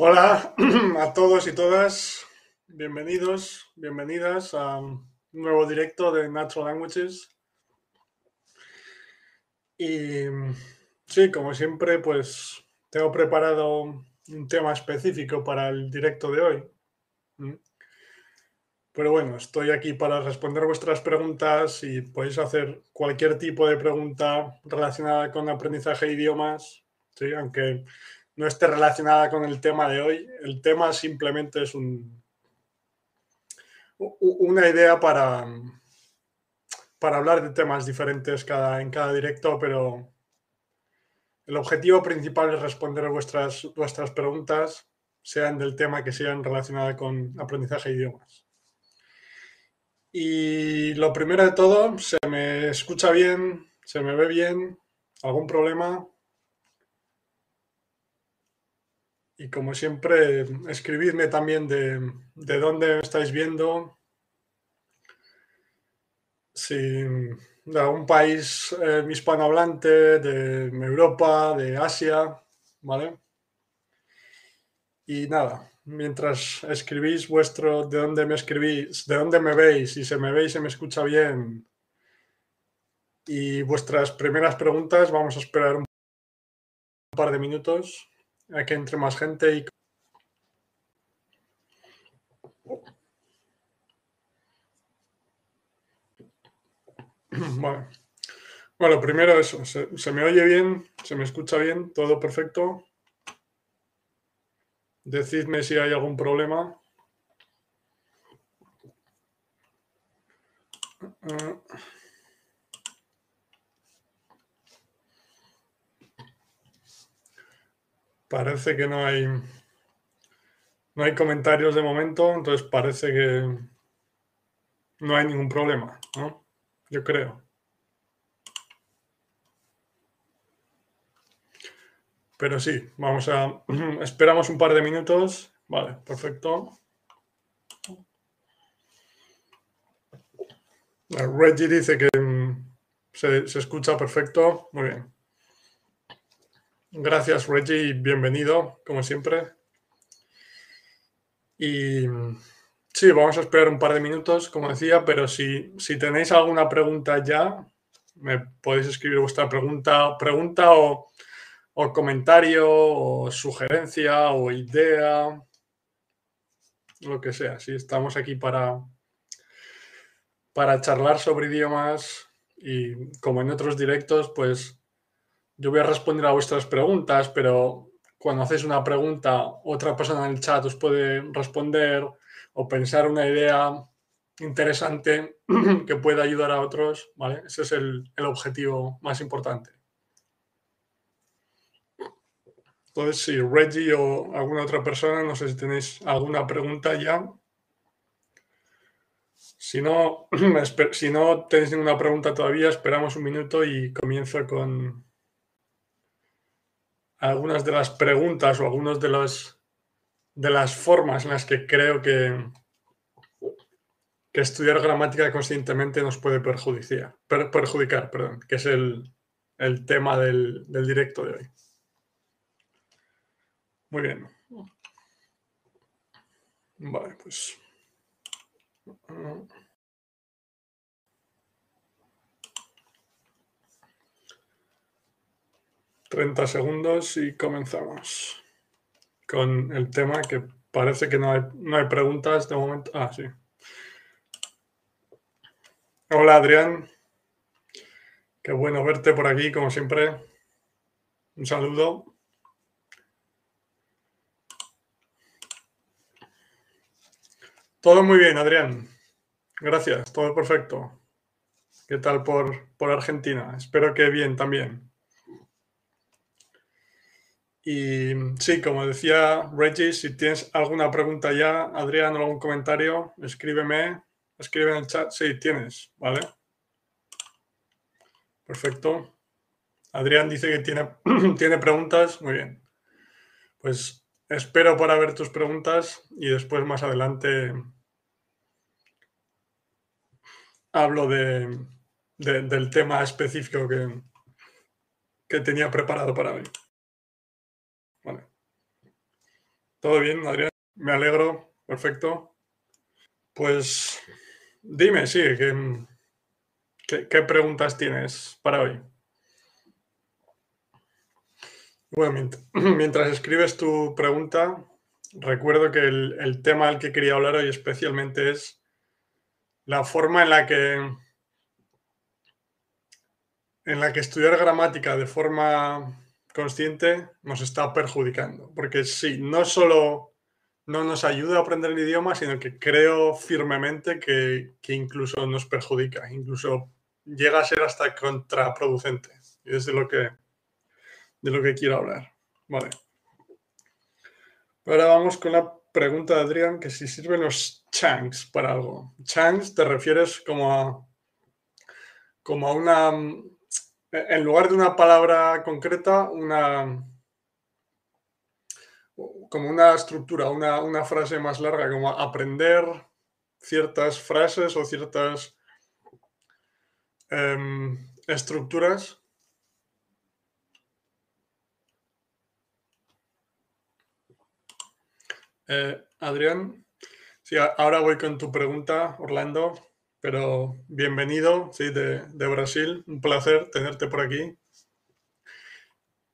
Hola a todos y todas, bienvenidos, bienvenidas a un nuevo directo de Natural Languages. Y sí, como siempre, pues tengo preparado un tema específico para el directo de hoy. Pero bueno, estoy aquí para responder vuestras preguntas y podéis hacer cualquier tipo de pregunta relacionada con aprendizaje de idiomas, ¿sí? aunque no esté relacionada con el tema de hoy. El tema simplemente es un, una idea para, para hablar de temas diferentes en cada directo, pero el objetivo principal es responder vuestras, vuestras preguntas, sean del tema que sean relacionadas con aprendizaje de idiomas. Y lo primero de todo, ¿se me escucha bien? ¿Se me ve bien? ¿Algún problema? Y como siempre, escribidme también de, de dónde estáis viendo. Si de algún país eh, hispanohablante, de Europa, de Asia, ¿vale? Y nada, mientras escribís vuestro, de dónde me escribís, de dónde me veis, si se me veis, se me escucha bien, y vuestras primeras preguntas, vamos a esperar un par de minutos a que entre más gente y... Bueno, primero eso, ¿se, ¿se me oye bien? ¿Se me escucha bien? ¿Todo perfecto? Decidme si hay algún problema. Parece que no hay no hay comentarios de momento, entonces parece que no hay ningún problema, ¿no? Yo creo. Pero sí, vamos a... Esperamos un par de minutos. Vale, perfecto. Reggie dice que mm, se, escucha perfecto. Muy bien. Gracias, Reggie, bienvenido, como siempre. Y sí, vamos a esperar un par de minutos, como decía, pero si, si tenéis alguna pregunta ya, me podéis escribir vuestra pregunta, pregunta o o comentario, o sugerencia, o idea, lo que sea. Sí, estamos aquí para, para charlar sobre idiomas y como en otros directos, pues yo voy a responder a vuestras preguntas, pero cuando hacéis una pregunta, otra persona en el chat os puede responder o pensar una idea interesante que pueda ayudar a otros, ¿vale? Ese es el, el objetivo más importante. Entonces, si Reggie o alguna otra persona, no sé si tenéis alguna pregunta ya. Si no, si no tenéis ninguna pregunta todavía, esperamos un minuto y comienzo con algunas de las preguntas o algunas de, los, de las formas en las que creo que, que estudiar gramática conscientemente nos puede perjudicar, perjudicar perdón, que es el, el tema del, del directo de hoy. Muy bien. Vale, pues. Treinta segundos y comenzamos con el tema que parece que no hay, no hay preguntas de momento. Ah, sí. Hola Adrián. Qué bueno verte por aquí, como siempre. Un saludo. Todo muy bien, Adrián. Gracias, todo perfecto. ¿Qué tal por, por Argentina? Espero que bien también. Y sí, como decía Reggie, si tienes alguna pregunta ya, Adrián, o algún comentario, escríbeme, escribe en el chat. Sí, tienes, ¿vale? Perfecto. Adrián dice que tiene, tiene preguntas. Muy bien. Pues Espero para ver tus preguntas y después más adelante hablo de, del tema específico que, que tenía preparado para hoy. Vale. Todo bien, Adrián. Me alegro. Perfecto. Pues dime, sí, ¿qué, preguntas tienes para hoy? Bueno, mientras escribes tu pregunta, recuerdo que el, tema del que quería hablar hoy especialmente es la forma en la que en la que estudiar gramática de forma consciente nos está perjudicando. Porque sí, no solo no nos ayuda a aprender el idioma, sino que creo firmemente que, incluso nos perjudica, incluso llega a ser hasta contraproducente. Y es de lo que, de lo que quiero hablar. Vale. Ahora vamos con la pregunta de Adrián, que si sirven los changs para algo. Changs te refieres como a, como a una... En lugar de una palabra concreta, una, como una estructura, una, frase más larga, como aprender ciertas frases o ciertas em, estructuras. Eh, Adrián, sí, ahora voy con tu pregunta, Orlando, pero bienvenido, sí, de, de Brasil, un placer tenerte por aquí.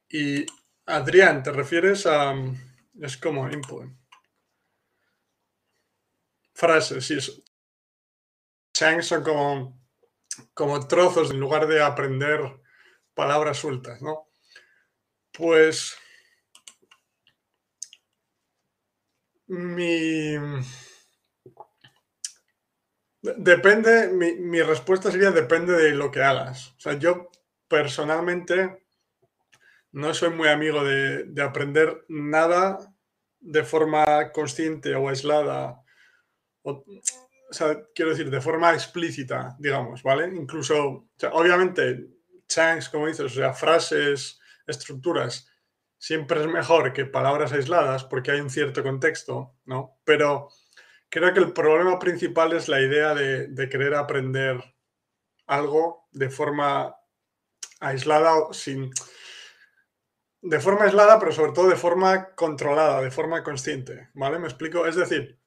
Y Adrián, ¿te refieres a, es como input. Frases, sí. Chunks son como, como trozos en lugar de aprender palabras sueltas, ¿no? Pues mi... Depende, mi, mi, respuesta sería depende de lo que hagas. O sea, yo personalmente no soy muy amigo de, aprender nada de forma consciente o aislada. O, sea, quiero decir, de forma explícita, digamos, ¿vale? Incluso, obviamente, chunks, como dices, o sea, frases, estructuras, siempre es mejor que palabras aisladas porque hay un cierto contexto, ¿no? Pero creo que el problema principal es la idea de, querer aprender algo de forma aislada, sin, de forma aislada, pero sobre todo de forma controlada, de forma consciente, ¿vale? ¿Me explico? Es decir,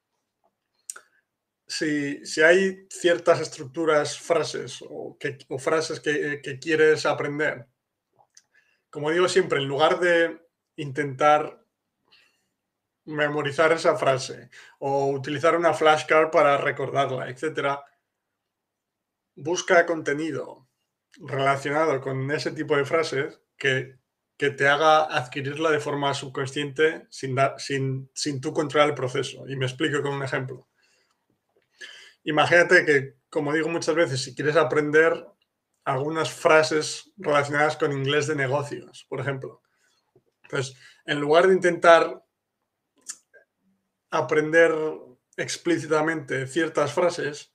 si, hay ciertas estructuras, frases o, que, frases que, quieres aprender, como digo siempre, en lugar de intentar memorizar esa frase o utilizar una flashcard para recordarla, etc., busca contenido relacionado con ese tipo de frases que que te haga adquirirla de forma subconsciente sin, sin, sin tú controlar el proceso. Y me explico con un ejemplo. Imagínate que, como digo muchas veces, si quieres aprender algunas frases relacionadas con inglés de negocios, por ejemplo. Pues en lugar de intentar aprender explícitamente ciertas frases,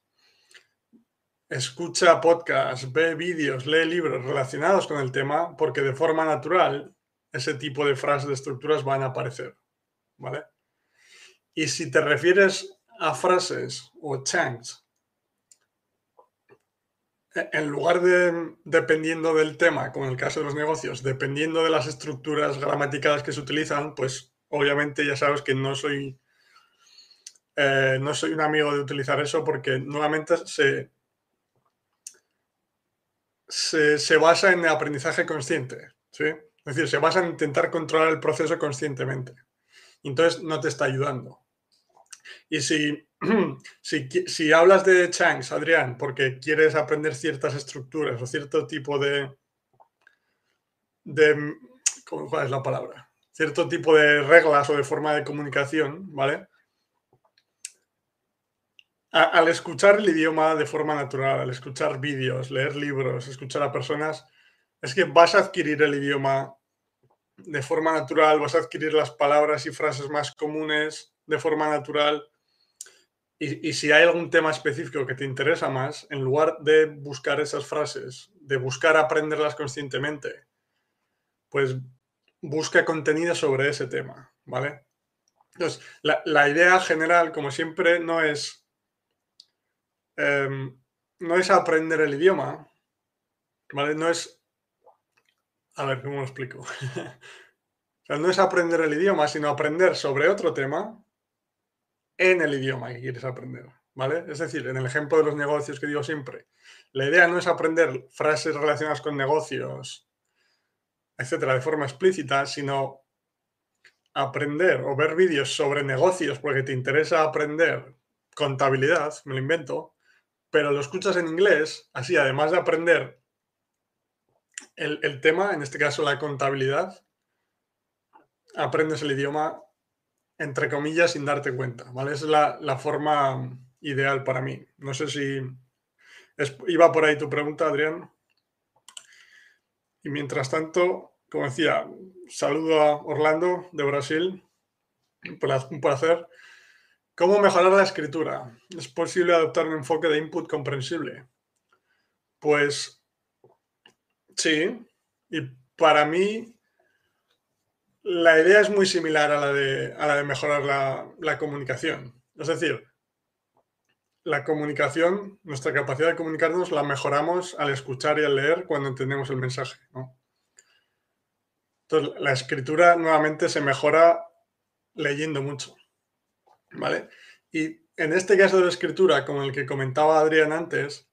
escucha podcasts, ve vídeos, lee libros relacionados con el tema, porque de forma natural ese tipo de frases, de estructuras van a aparecer. ¿Vale? Y si te refieres a frases o chunks, e, en lugar de dependiendo del tema, como en el caso de los negocios, dependiendo de las estructuras gramaticales que se utilizan, pues obviamente ya sabes que no soy, eh, no soy un amigo de utilizar eso porque nuevamente se, se, basa en el aprendizaje consciente, ¿sí? Es decir, se basa en intentar controlar el proceso conscientemente. Entonces no te está ayudando. Y si, si, hablas de chunks, Adrián, porque quieres aprender ciertas estructuras o cierto tipo de, de ¿cuál es la palabra? Cierto tipo de reglas o de forma de comunicación, ¿vale? Al escuchar el idioma de forma natural, al escuchar vídeos, leer libros, escuchar a personas, es que vas a adquirir el idioma de forma natural, vas a adquirir las palabras y frases más comunes de forma natural. Y, si hay algún tema específico que te interesa más, en lugar de buscar esas frases, de buscar aprenderlas conscientemente, pues busca contenido sobre ese tema, ¿vale? Entonces, la idea general, como siempre, no es Em, no es aprender el idioma, ¿vale? No es... A ver, ¿cómo lo explico? No es aprender el idioma, sino aprender sobre otro tema en el idioma que quieres aprender, ¿vale? Es decir, en el ejemplo de los negocios que digo siempre, la idea no es aprender frases relacionadas con negocios, etcétera, de forma explícita, sino aprender o ver vídeos sobre negocios porque te interesa aprender contabilidad, me lo invento, pero lo escuchas en inglés, así además de aprender el, el tema, en este caso la contabilidad, aprendes el idioma entre comillas sin darte cuenta, ¿vale? es la, la forma ideal para mí. No sé si iba por ahí tu pregunta, Adrián. Y mientras tanto, como decía, saludo a Orlando de Brasil. Un placer. ¿Cómo mejorar la escritura? ¿Es posible adoptar un enfoque de input comprensible? Pues sí. Y para mí la idea es muy similar a la de, mejorar la, comunicación. Es decir, la comunicación, nuestra capacidad de comunicarnos la mejoramos al escuchar y al leer cuando entendemos el mensaje. Entonces, la escritura nuevamente se mejora leyendo mucho. ¿Vale? Y en este caso de la escritura, como el que comentaba Adrián antes,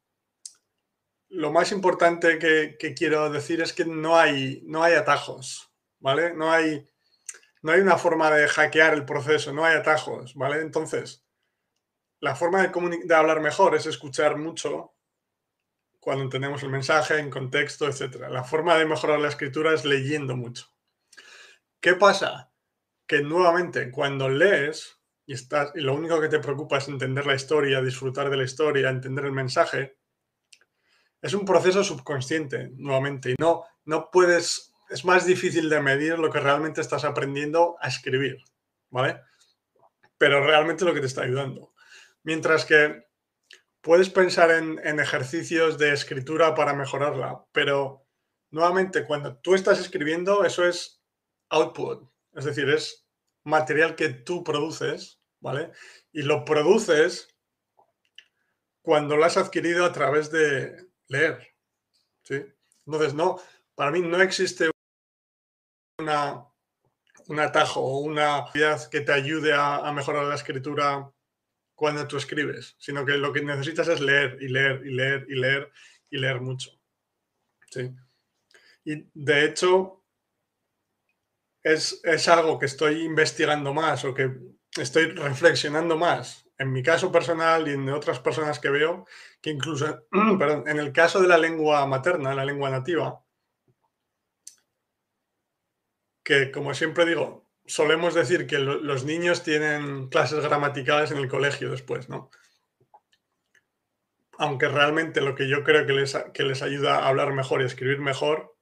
lo más importante que, quiero decir es que no hay, no hay atajos. ¿vale? No hay, no hay una forma de hackear el proceso, no hay atajos, ¿vale? Entonces, la forma de, de hablar mejor es escuchar mucho cuando entendemos el mensaje, en contexto, etc. La forma de mejorar la escritura es leyendo mucho. ¿Qué pasa? Que nuevamente cuando lees y, estás, y lo único que te preocupa es entender la historia, disfrutar de la historia, entender el mensaje, es un proceso subconsciente, nuevamente, y no, no puedes es más difícil de medir lo que realmente estás aprendiendo a escribir, ¿vale? Pero realmente lo que te está ayudando. Mientras que puedes pensar en, ejercicios de escritura para mejorarla, pero nuevamente cuando tú estás escribiendo, eso es output, es decir, es material que tú produces, ¿vale? Y lo produces cuando lo has adquirido a través de leer, ¿sí? Entonces, no, para mí no existe un atajo o una actividad que te ayude a, mejorar la escritura cuando tú escribes, sino que lo que necesitas es leer y leer y leer y leer y leer mucho. Sí. Y de hecho, es, es, algo que estoy investigando más o que estoy reflexionando más en mi caso personal y en otras personas que veo, que incluso, en el caso de la lengua materna, la lengua nativa, que, como siempre digo, solemos decir que los niños tienen clases gramaticales en el colegio después, ¿no? Aunque realmente lo que yo creo que les, que les ayuda a hablar mejor y escribir mejor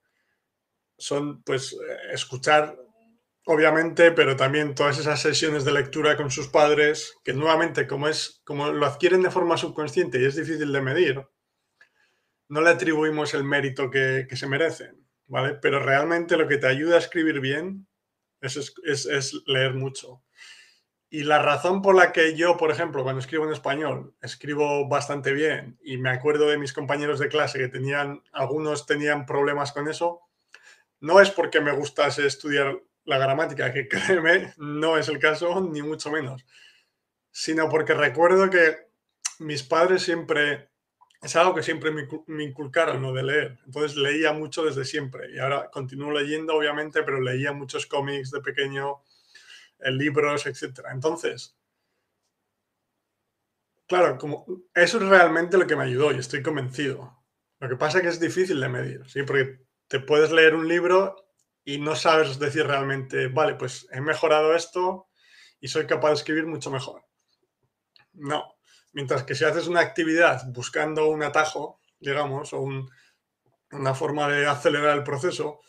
son, pues, eh, escuchar, obviamente, pero también todas esas sesiones de lectura con sus padres, que nuevamente, como, es, como lo adquieren de forma subconsciente y es difícil de medir, no le atribuimos el mérito que, que se merecen. ¿vale? Pero realmente lo que te ayuda a escribir bien es, es, leer mucho. Y la razón por la que yo, por ejemplo, cuando escribo en español, escribo bastante bien y me acuerdo de mis compañeros de clase que tenían, algunos tenían problemas con eso, no es porque me gustase estudiar la gramática, que créeme, no es el caso, ni mucho menos, sino porque recuerdo que mis padres siempre es algo que siempre me, inculcaron, lo de leer. Entonces leía mucho desde siempre y ahora continúo leyendo, obviamente, pero leía muchos cómics de pequeño, eh, libros, etc. Entonces, claro, como eso es realmente lo que me ayudó y estoy convencido. Lo que pasa es que es difícil de medir, ¿sí? Porque te puedes leer un libro y no sabes decir realmente, vale, pues he mejorado esto y soy capaz de escribir mucho mejor. No, Mientras que si haces una actividad buscando un atajo, digamos, o una forma de acelerar el proceso,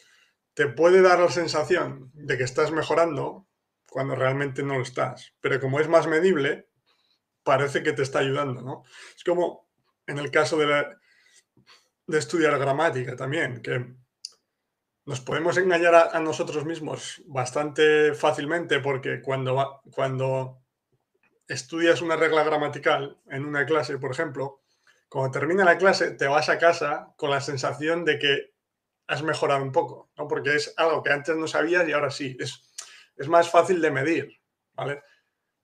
te puede dar la sensación de que estás mejorando cuando realmente no lo estás. Pero como es más medible, parece que te está ayudando, ¿no? Es como en el caso de, de estudiar gramática también, que nos podemos engañar a, nosotros mismos bastante fácilmente porque cuando, cuando estudias una regla gramatical en una clase, por ejemplo, cuando termina la clase te vas a casa con la sensación de que has mejorado un poco, ¿no? Porque es algo que antes no sabías y ahora sí. Es, es más fácil de medir, ¿vale?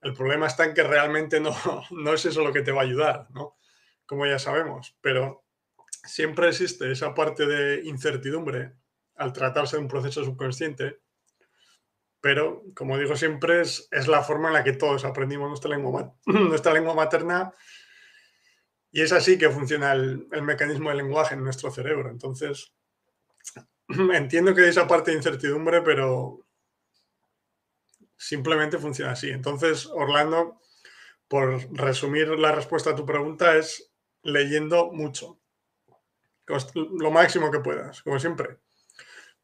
El problema está en que realmente no, no es eso lo que te va a ayudar, ¿no? Como ya sabemos, pero siempre existe esa parte de incertidumbre al tratarse de un proceso subconsciente, pero como digo siempre, es, la forma en la que todos aprendimos nuestra lengua, nuestra lengua materna y es así que funciona el, el mecanismo del lenguaje en nuestro cerebro. Entonces, entiendo que hay esa parte de incertidumbre, pero simplemente funciona así. Entonces, Orlando, por resumir la respuesta a tu pregunta, es leyendo mucho. Lo máximo que puedas, como siempre.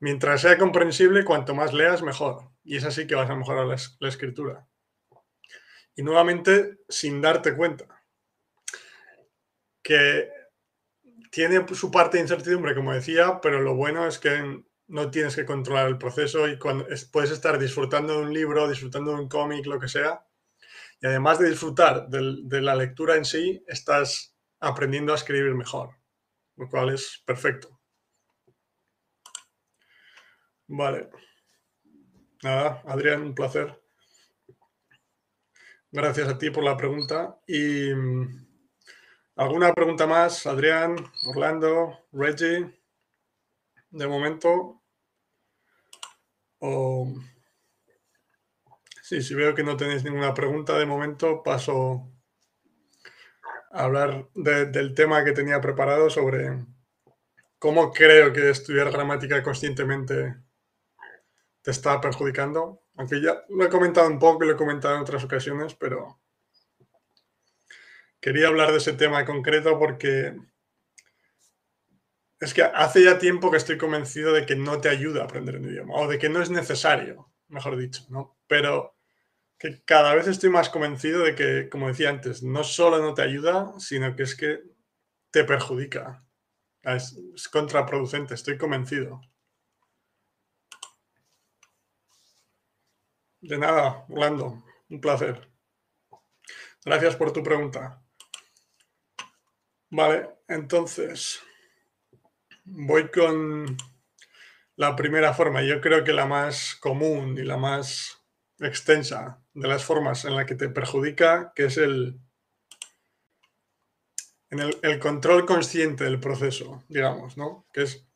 Mientras sea comprensible, cuanto más leas, mejor. Y es así que vas a mejorar la, escritura. Y nuevamente, sin darte cuenta. Que tiene su parte de incertidumbre, como decía, pero lo bueno es que no tienes que controlar el proceso y cuando puedes estar disfrutando de un libro, disfrutando de un cómic, lo que sea. Y además de disfrutar de la lectura en sí, estás aprendiendo a escribir mejor, lo cual es perfecto. Vale. Nada, Adrián, un placer. Gracias a ti por la pregunta. Y mm, alguna pregunta más, Adrián, Orlando, Reggie. De momento. O... Sí, si veo que no tenéis ninguna pregunta de momento, paso a hablar del tema que tenía preparado sobre cómo creo que estudiar gramática conscientemente te está perjudicando. Aunque ya lo he comentado un poco y lo he comentado en otras ocasiones, pero quería hablar de ese tema en concreto porque es que hace ya tiempo que estoy convencido de que no te ayuda a aprender un idioma, o de que no es necesario, mejor dicho, ¿no? Pero que cada vez estoy más convencido de que, como decía antes, no solo no te ayuda, sino que es que te perjudica. Es, es contraproducente, estoy convencido. De nada, Orlando, un placer. Gracias por tu pregunta. Vale, entonces voy con la primera forma. Yo creo que la más común y la más extensa de las formas en la que te perjudica, que es el, en el, control consciente del proceso, digamos, ¿no? Que es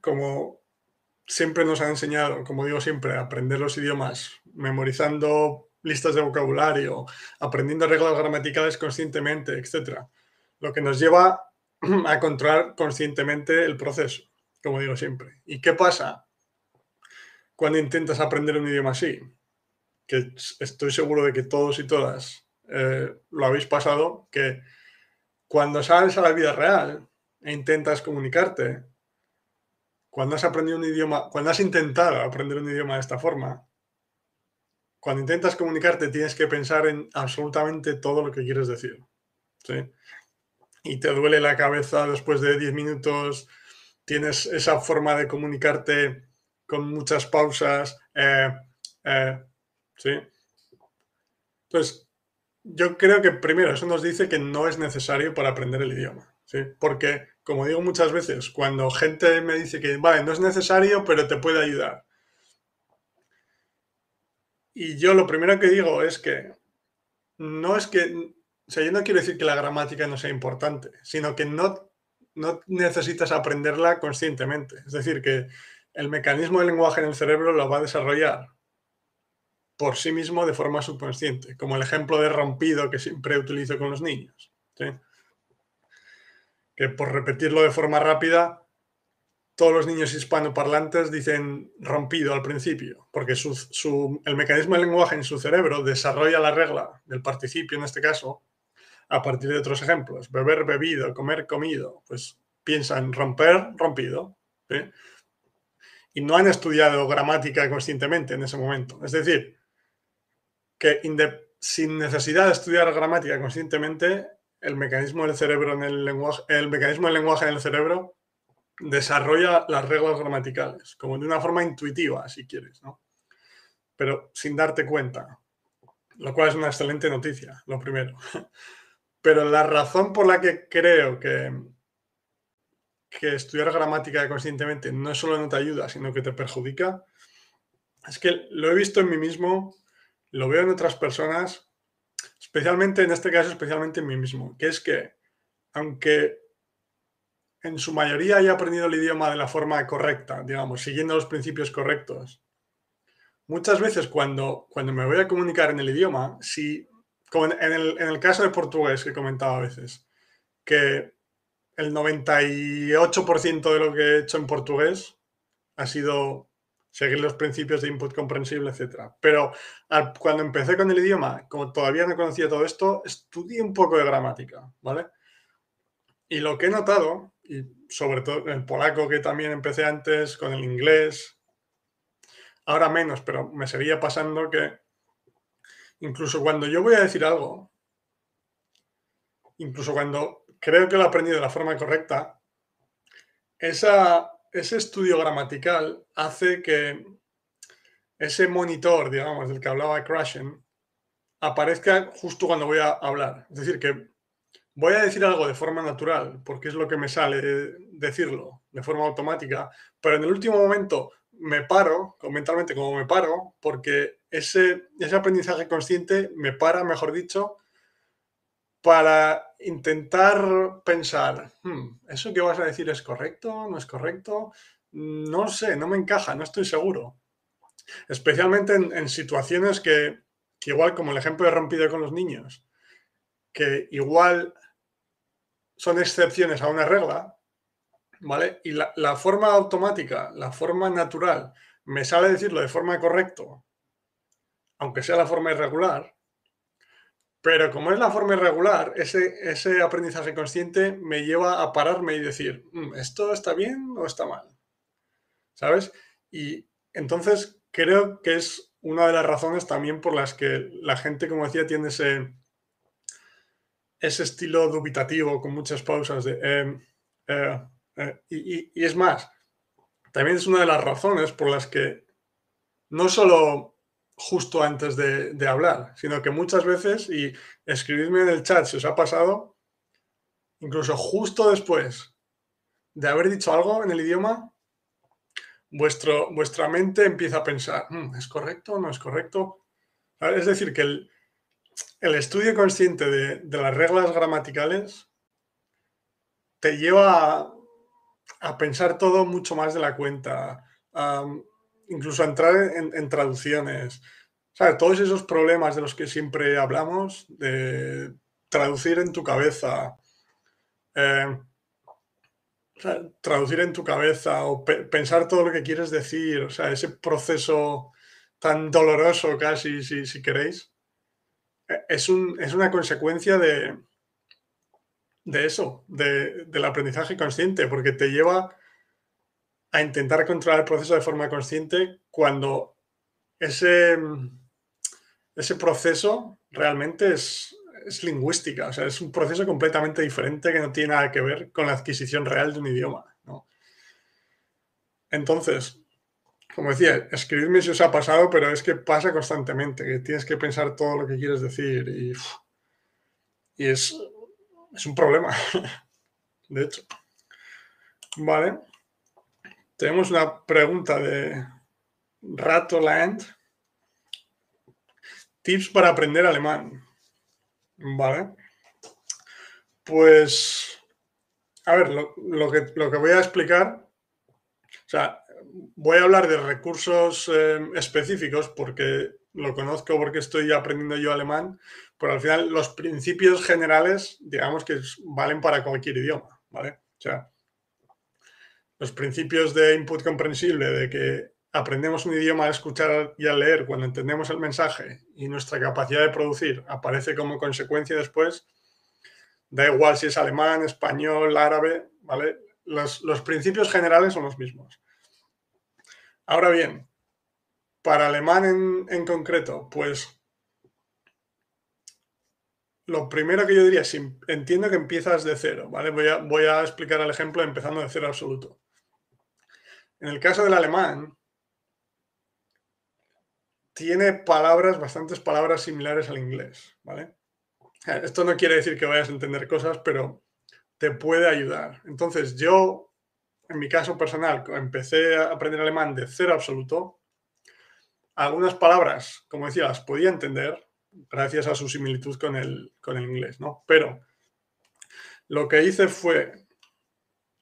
como siempre nos han enseñado, como digo siempre, aprender los idiomas memorizando listas de vocabulario, aprendiendo reglas gramaticales conscientemente, etc. Lo que nos lleva a controlar conscientemente el proceso, como digo siempre. ¿Y qué pasa cuando intentas aprender un idioma así? Que estoy seguro de que todos y todas eh, lo habéis pasado, que cuando sales a la vida real e intentas comunicarte, cuando has aprendido un idioma, cuando has intentado aprender un idioma de esta forma, cuando intentas comunicarte tienes que pensar en absolutamente todo lo que quieres decir. ¿sí? y te duele la cabeza después de 10 minutos, tienes esa forma de comunicarte con muchas pausas, eh, eh, ¿sí? Entonces, yo creo que primero eso nos dice que no es necesario para aprender el idioma, ¿sí? Porque, como digo muchas veces, cuando gente me dice que, vale, no es necesario, pero te puede ayudar. Y yo lo primero que digo es que no es que o sea, yo no quiero decir que la gramática no sea importante, sino que no, no necesitas aprenderla conscientemente. Es decir, que el mecanismo del lenguaje en el cerebro lo va a desarrollar por sí mismo de forma subconsciente, como el ejemplo de rompido que siempre utilizo con los niños. Por repetirlo de forma rápida, todos los niños hispanoparlantes dicen rompido al principio, porque el mecanismo del lenguaje en su cerebro desarrolla la regla del participio en este caso a partir de otros ejemplos. Beber, bebido, comer, comido. Pues piensan romper, rompido. Y no han estudiado gramática conscientemente en ese momento. Es decir, que sin necesidad de estudiar gramática conscientemente, el mecanismo del cerebro en el lenguaje, el mecanismo del lenguaje en el cerebro desarrolla las reglas gramaticales, como de una forma intuitiva, si quieres, ¿no? Pero sin darte cuenta, lo cual es una excelente noticia, lo primero. Pero la razón por la que creo que, que estudiar gramática conscientemente no solo no te ayuda, sino que te perjudica, es que lo he visto en mí mismo, lo veo en otras personas, especialmente en este caso, especialmente en mí mismo, que es que aunque en su mayoría haya aprendido el idioma de la forma correcta, digamos, siguiendo los principios correctos, muchas veces cuando, cuando me voy a comunicar en el idioma, si, como en el, en el caso de portugués que he comentado a veces, que el 98% de lo que he hecho en portugués ha sido seguir los principios de input comprensible, etc. Pero cuando empecé con el idioma, como todavía no conocía todo esto, estudié un poco de gramática, ¿vale? Y lo que he notado, y sobre todo el polaco que también empecé antes, con el inglés, ahora menos, pero me seguía pasando que incluso cuando yo voy a decir algo, incluso cuando creo que lo he aprendido de la forma correcta, esa, ese estudio gramatical hace que ese monitor, digamos, del que hablaba Crashen, aparezca justo cuando voy a hablar. Es decir, que voy a decir algo de forma natural, porque es lo que me sale decirlo de forma automática, pero en el último momento me paro, mentalmente como me paro, porque ese, ese aprendizaje consciente me para, mejor dicho, para intentar pensar, hmm, ¿eso que vas a decir es correcto? ¿No es correcto? No sé, no me encaja, no estoy seguro. Especialmente en, situaciones que, igual como el ejemplo de rompido con los niños, que igual son excepciones a una regla, ¿vale? Y la, la forma automática, la forma natural, me sale decirlo de forma correcta, aunque sea la forma irregular, pero como es la forma irregular, ese, ese aprendizaje consciente me lleva a pararme y decir, mm, ¿esto está bien o está mal? ¿Sabes? Y entonces creo que es una de las razones también por las que la gente, como decía, tiene ese, ese estilo dubitativo con muchas pausas de... Em, eh, eh, y, y es más, también es una de las razones por las que no solo justo antes de, hablar, sino que muchas veces, y escribidme en el chat si os ha pasado, incluso justo después de haber dicho algo en el idioma, vuestro, vuestra mente empieza a pensar, hmm, ¿es correcto o no es correcto? Es decir, que el, estudio consciente de, las reglas gramaticales te lleva a, pensar todo mucho más de la cuenta, incluso entrar en, traducciones. Todos esos problemas de los que siempre hablamos, de traducir en tu cabeza, eh, traducir en tu cabeza o pensar todo lo que quieres decir, o sea, ese proceso tan doloroso casi, si, queréis, eh, es, es, una consecuencia de eso, del aprendizaje consciente, porque te lleva a intentar controlar el proceso de forma consciente cuando ese, ese proceso realmente es, es lingüística, o sea, es un proceso completamente diferente que no tiene nada que ver con la adquisición real de un idioma. Entonces, como decía, escribidme si os ha pasado, pero es que pasa constantemente, que tienes que pensar todo lo que quieres decir y, y es, es un problema, de hecho. Vale. Tenemos una pregunta de Ratoland. Tips para aprender alemán. Vale. Pues, a ver, lo, que, lo que voy a explicar, o sea, voy a hablar de recursos em, específicos porque lo conozco porque estoy aprendiendo yo alemán, pero al final los principios generales, digamos que valen para cualquier idioma, ¿vale? O sea, los principios de input comprensible, de que aprendemos un idioma a escuchar y a leer cuando entendemos el mensaje y nuestra capacidad de producir aparece como consecuencia después, da igual si es alemán, español, árabe, ¿vale? Los, principios generales son los mismos. Ahora bien, para alemán en, en concreto, pues lo primero que yo diría, si entiendo que empiezas de cero, ¿vale? Voy a, voy a explicar el ejemplo empezando de cero absoluto. En el caso del alemán, tiene palabras, bastantes palabras similares al inglés, ¿vale? Esto no quiere decir que vayas a entender cosas, pero te puede ayudar. Entonces, yo en mi caso personal, empecé a aprender alemán de cero absoluto, algunas palabras, como decía, las podía entender gracias a su similitud con el, con el inglés, ¿no? Pero lo que hice fue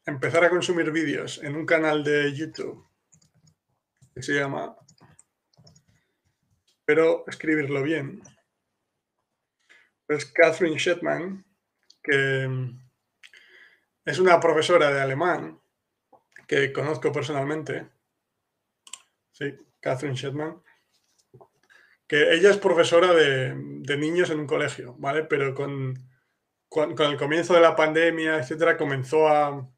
empezar a consumir vídeos en un canal de YouTube que se llama, espero escribirlo bien, es Catherine Shetman, que es una profesora de alemán que conozco personalmente. Sí, Catherine Shetman. Que ella es profesora de, niños en un colegio, ¿vale? Pero con, con, el comienzo de la pandemia, etcétera, comenzó a,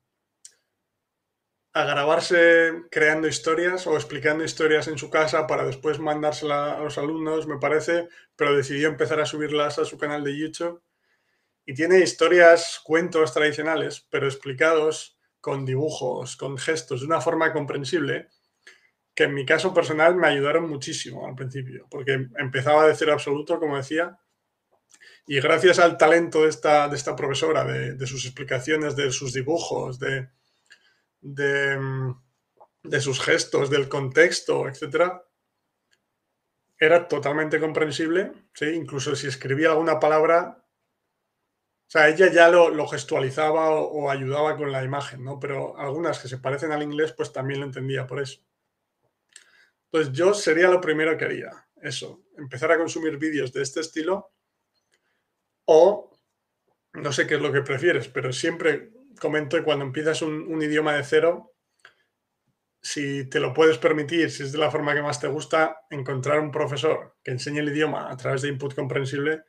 a grabarse creando historias o explicando historias en su casa para después mandárselas a los alumnos, me parece, pero decidió empezar a subirlas a su canal de YouTube. Y tiene historias, cuentos tradicionales, pero explicados con dibujos, con gestos, de una forma comprensible, que en mi caso personal me ayudaron muchísimo al principio, porque empezaba de cero absoluto, como decía, y gracias al talento de esta, de esta profesora, de, sus explicaciones, de sus dibujos, de, de, de sus gestos, del contexto, etc., era totalmente comprensible, ¿sí? incluso si escribía alguna palabra o sea, ella ya lo, gestualizaba o, ayudaba con la imagen, ¿no? Pero algunas que se parecen al inglés, pues también lo entendía por eso. Entonces yo sería lo primero que haría, eso, empezar a consumir vídeos de este estilo o no sé qué es lo que prefieres, pero siempre comento que cuando empiezas un, idioma de cero, si te lo puedes permitir, si es de la forma que más te gusta, encontrar un profesor que enseñe el idioma a través de input comprensible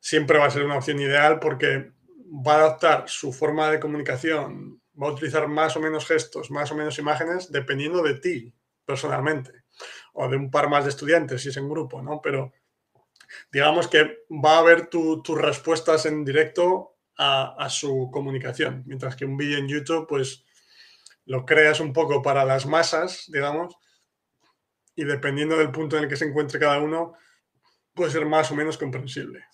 siempre va a ser una opción ideal porque va a adaptar su forma de comunicación, va a utilizar más o menos gestos, más o menos imágenes, dependiendo de ti personalmente, o de un par más de estudiantes si es en grupo, ¿no? Pero digamos que va a ver tus respuestas en directo a, su comunicación, mientras que un vídeo en YouTube, pues lo creas un poco para las masas, digamos, y dependiendo del punto en el que se encuentre cada uno, puede ser más o menos comprensible.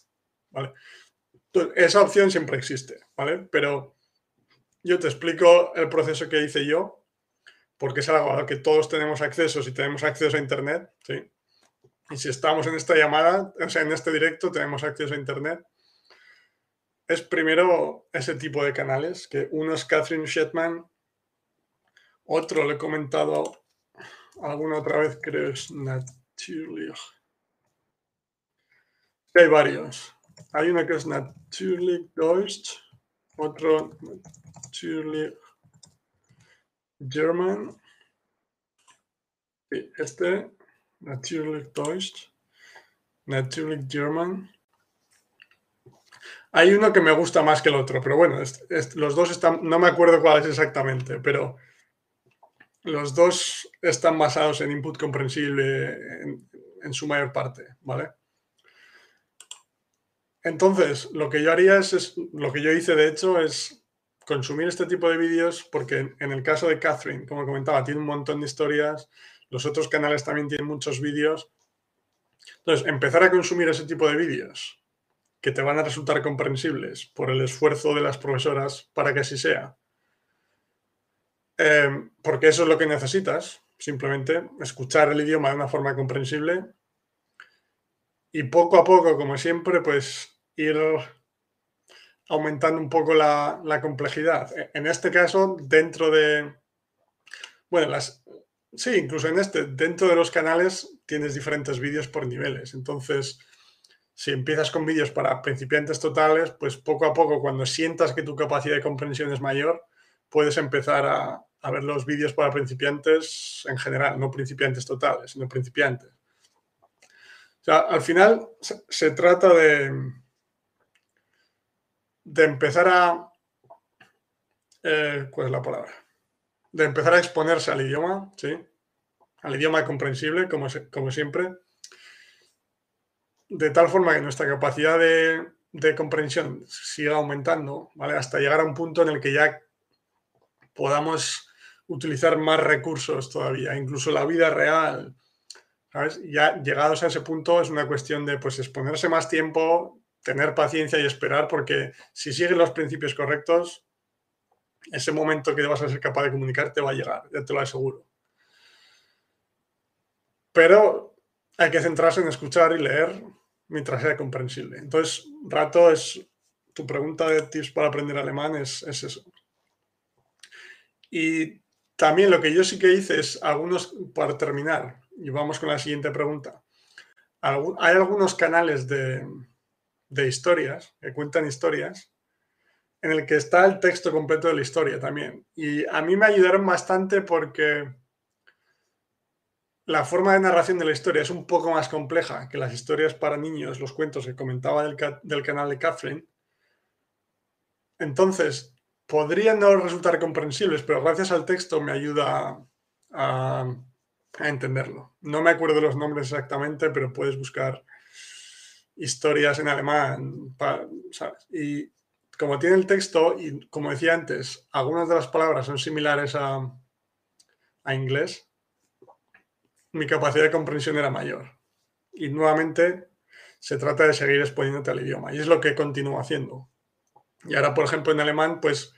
esa opción siempre existe, ¿vale? Pero yo te explico el proceso que hice yo, porque es algo a lo que todos tenemos acceso si tenemos acceso a Internet, ¿sí? Y si estamos en esta llamada, o sea, en este directo tenemos acceso a Internet. Es primero ese tipo de canales, que uno es Catherine Shetman, otro le he comentado alguna otra vez, creo es Naturally. Hay varios. Hay una que es Natürlich Deutsch, otro Natürlich German. Este, Natürlich Deutsch, Natürlich German. Hay uno que me gusta más que el otro, pero bueno, los dos están, no me acuerdo cuál es exactamente, pero los dos están basados en input comprensible en su mayor parte, ¿vale? Entonces, lo que yo haría es, lo que yo hice de hecho es consumir este tipo de vídeos porque en el caso de Catherine, como comentaba, tiene un montón de historias, los otros canales también tienen muchos vídeos. Entonces, empezar a consumir ese tipo de vídeos que te van a resultar comprensibles por el esfuerzo de las profesoras para que así sea. Em, porque eso es lo que necesitas, simplemente escuchar el idioma de una forma comprensible y poco a poco, como siempre, pues ir aumentando un poco la, complejidad. E, en este caso, dentro de, bueno, las, sí, incluso en este, dentro de los canales tienes diferentes vídeos por niveles. Entonces, si empiezas con vídeos para principiantes totales, pues poco a poco, cuando sientas que tu capacidad de comprensión es mayor, puedes empezar a, ver los vídeos para principiantes en general, no principiantes totales, sino principiantes. O sea, al final se trata de, de empezar a... Eh, ¿Cuál es la palabra? De empezar a exponerse al idioma, ¿sí? Al idioma comprensible, como siempre. De tal forma que nuestra capacidad de, comprensión siga aumentando, ¿vale? Hasta llegar a un punto en el que ya podamos utilizar más recursos todavía, incluso la vida real. ¿sabes? Ya llegados a ese punto es una cuestión de pues exponerse más tiempo, tener paciencia y esperar, porque si siguen los principios correctos, ese momento que vas a ser capaz de comunicarte va a llegar, ya te lo aseguro. Pero hay que centrarse en escuchar y leer mientras sea comprensible. Entonces, rato es tu pregunta de tips para aprender alemán es, es eso. Y también lo que yo sí que hice es algunos, para terminar, y vamos con la siguiente pregunta. Hay algunos canales de, de historias, que cuentan historias, en el que está el texto completo de la historia también. Y a mí me ayudaron bastante porque la forma de narración de la historia es un poco más compleja que las historias para niños, los cuentos que comentaba del, canal de Catherine. Entonces, podrían no resultar comprensibles, pero gracias al texto me ayuda a, entenderlo. No me acuerdo los nombres exactamente, pero puedes buscar historias en alemán. Y como tiene el texto, y como decía antes, algunas de las palabras son similares a, a inglés, mi capacidad de comprensión era mayor. Y nuevamente se trata de seguir exponiéndote al idioma. Y es lo que continúo haciendo. Y ahora, por ejemplo, en alemán, pues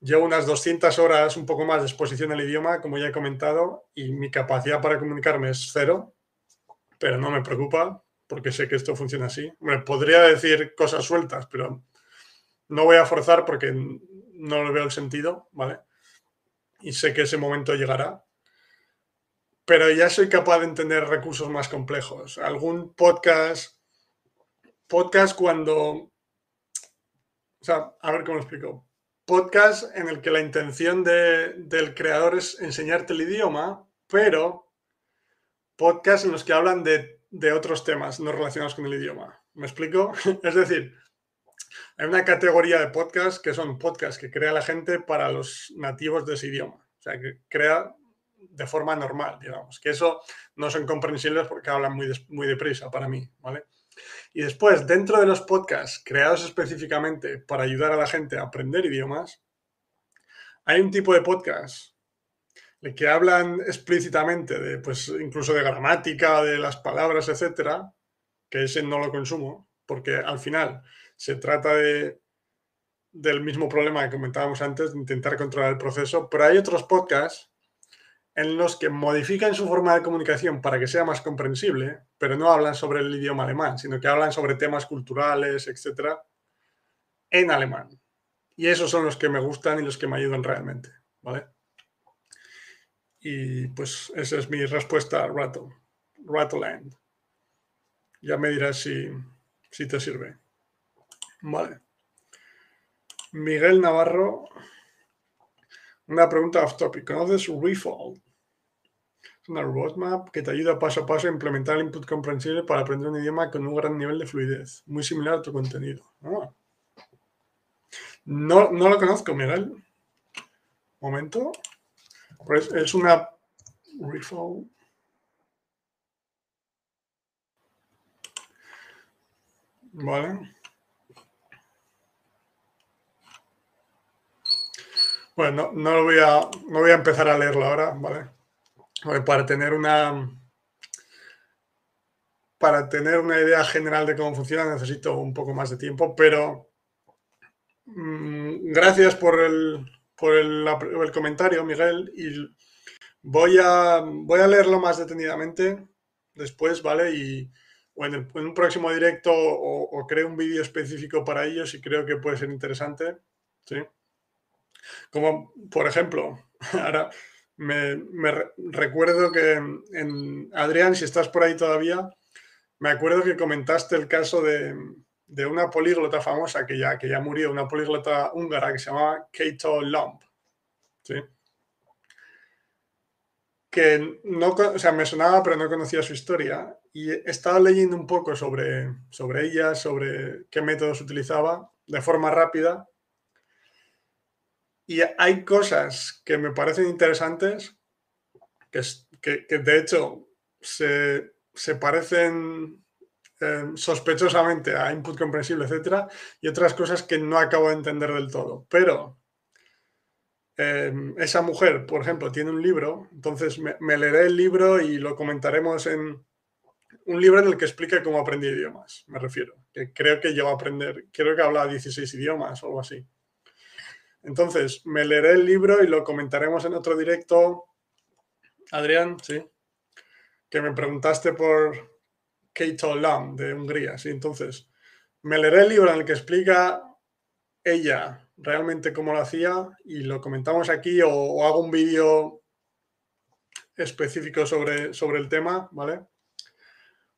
llevo unas 200 horas, un poco más de exposición al idioma, como ya he comentado, y mi capacidad para comunicarme es cero, pero no me preocupa porque sé que esto funciona así. Me podría decir cosas sueltas, pero no voy a forzar porque no le veo el sentido, ¿vale? Y sé que ese momento llegará. Pero ya soy capaz de entender recursos más complejos. Algún podcast, podcast cuando o sea, a ver cómo lo explico. Podcast en el que la intención del creador es enseñarte el idioma, pero podcast en los que hablan de, de otros temas no relacionados con el idioma. ¿Me explico? es decir, hay una categoría de podcast que son podcasts que crea la gente para los nativos de ese idioma. O sea, que crea de forma normal, digamos. Que eso no son comprensibles porque hablan muy, muy deprisa para mí, ¿vale? Y después, dentro de los podcasts creados específicamente para ayudar a la gente a aprender idiomas, hay un tipo de podcast que hablan explícitamente de, pues, incluso de gramática, de las palabras, etcétera, que ese no lo consumo, porque al final se trata de, del mismo problema que comentábamos antes, de intentar controlar el proceso, pero hay otros podcasts en los que modifican su forma de comunicación para que sea más comprensible, pero no hablan sobre el idioma alemán, sino que hablan sobre temas culturales, etcétera, en alemán. Y esos son los que me gustan y los que me ayudan realmente, ¿vale? Y pues esa es mi respuesta a Rattle, Rattleland. Ya me dirás si, si te sirve. Vale. Miguel Navarro una pregunta off topic. ¿Conoces Refold? Una roadmap que te ayuda paso a paso a implementar el input comprensible para aprender un idioma con un gran nivel de fluidez, muy similar a tu contenido. Ah. No, no lo conozco, Miguel. Momento. Pues es una Refold. Vale. Bueno, no, lo voy a, no voy a empezar a leerlo ahora, ¿vale? Para tener una. Para tener una idea general de cómo funciona necesito un poco más de tiempo, pero mm, gracias por el, por el, comentario, Miguel, y voy a, voy a leerlo más detenidamente después, ¿vale? Y o en, un próximo directo o, o creo un vídeo específico para ellos y creo que puede ser interesante, ¿sí? Como, por ejemplo, ahora me, recuerdo que en, Adrián, si estás por ahí todavía, me acuerdo que comentaste el caso de, una políglota famosa que ya, que ya murió, una políglota húngara que se llamaba Kato Lomb. ¿sí? Que no, o sea, me sonaba, pero no conocía su historia. Y he estado leyendo un poco sobre, sobre ella, sobre qué métodos utilizaba de forma rápida y hay cosas que me parecen interesantes, que, de hecho se, parecen eh, sospechosamente a input comprensible, etcétera, y otras cosas que no acabo de entender del todo. Pero eh, esa mujer, por ejemplo, tiene un libro, entonces me, leeré el libro y lo comentaremos en un libro en el que explica cómo aprendí idiomas, me refiero. Que creo que llevo a aprender, creo que habla 16 idiomas o algo así. Entonces, me leeré el libro y lo comentaremos en otro directo. Adrián, sí. Que me preguntaste por Kate Lam de Hungría, sí. Entonces, me leeré el libro en el que explica ella realmente cómo lo hacía y lo comentamos aquí o, hago un vídeo específico sobre, sobre el tema, ¿vale?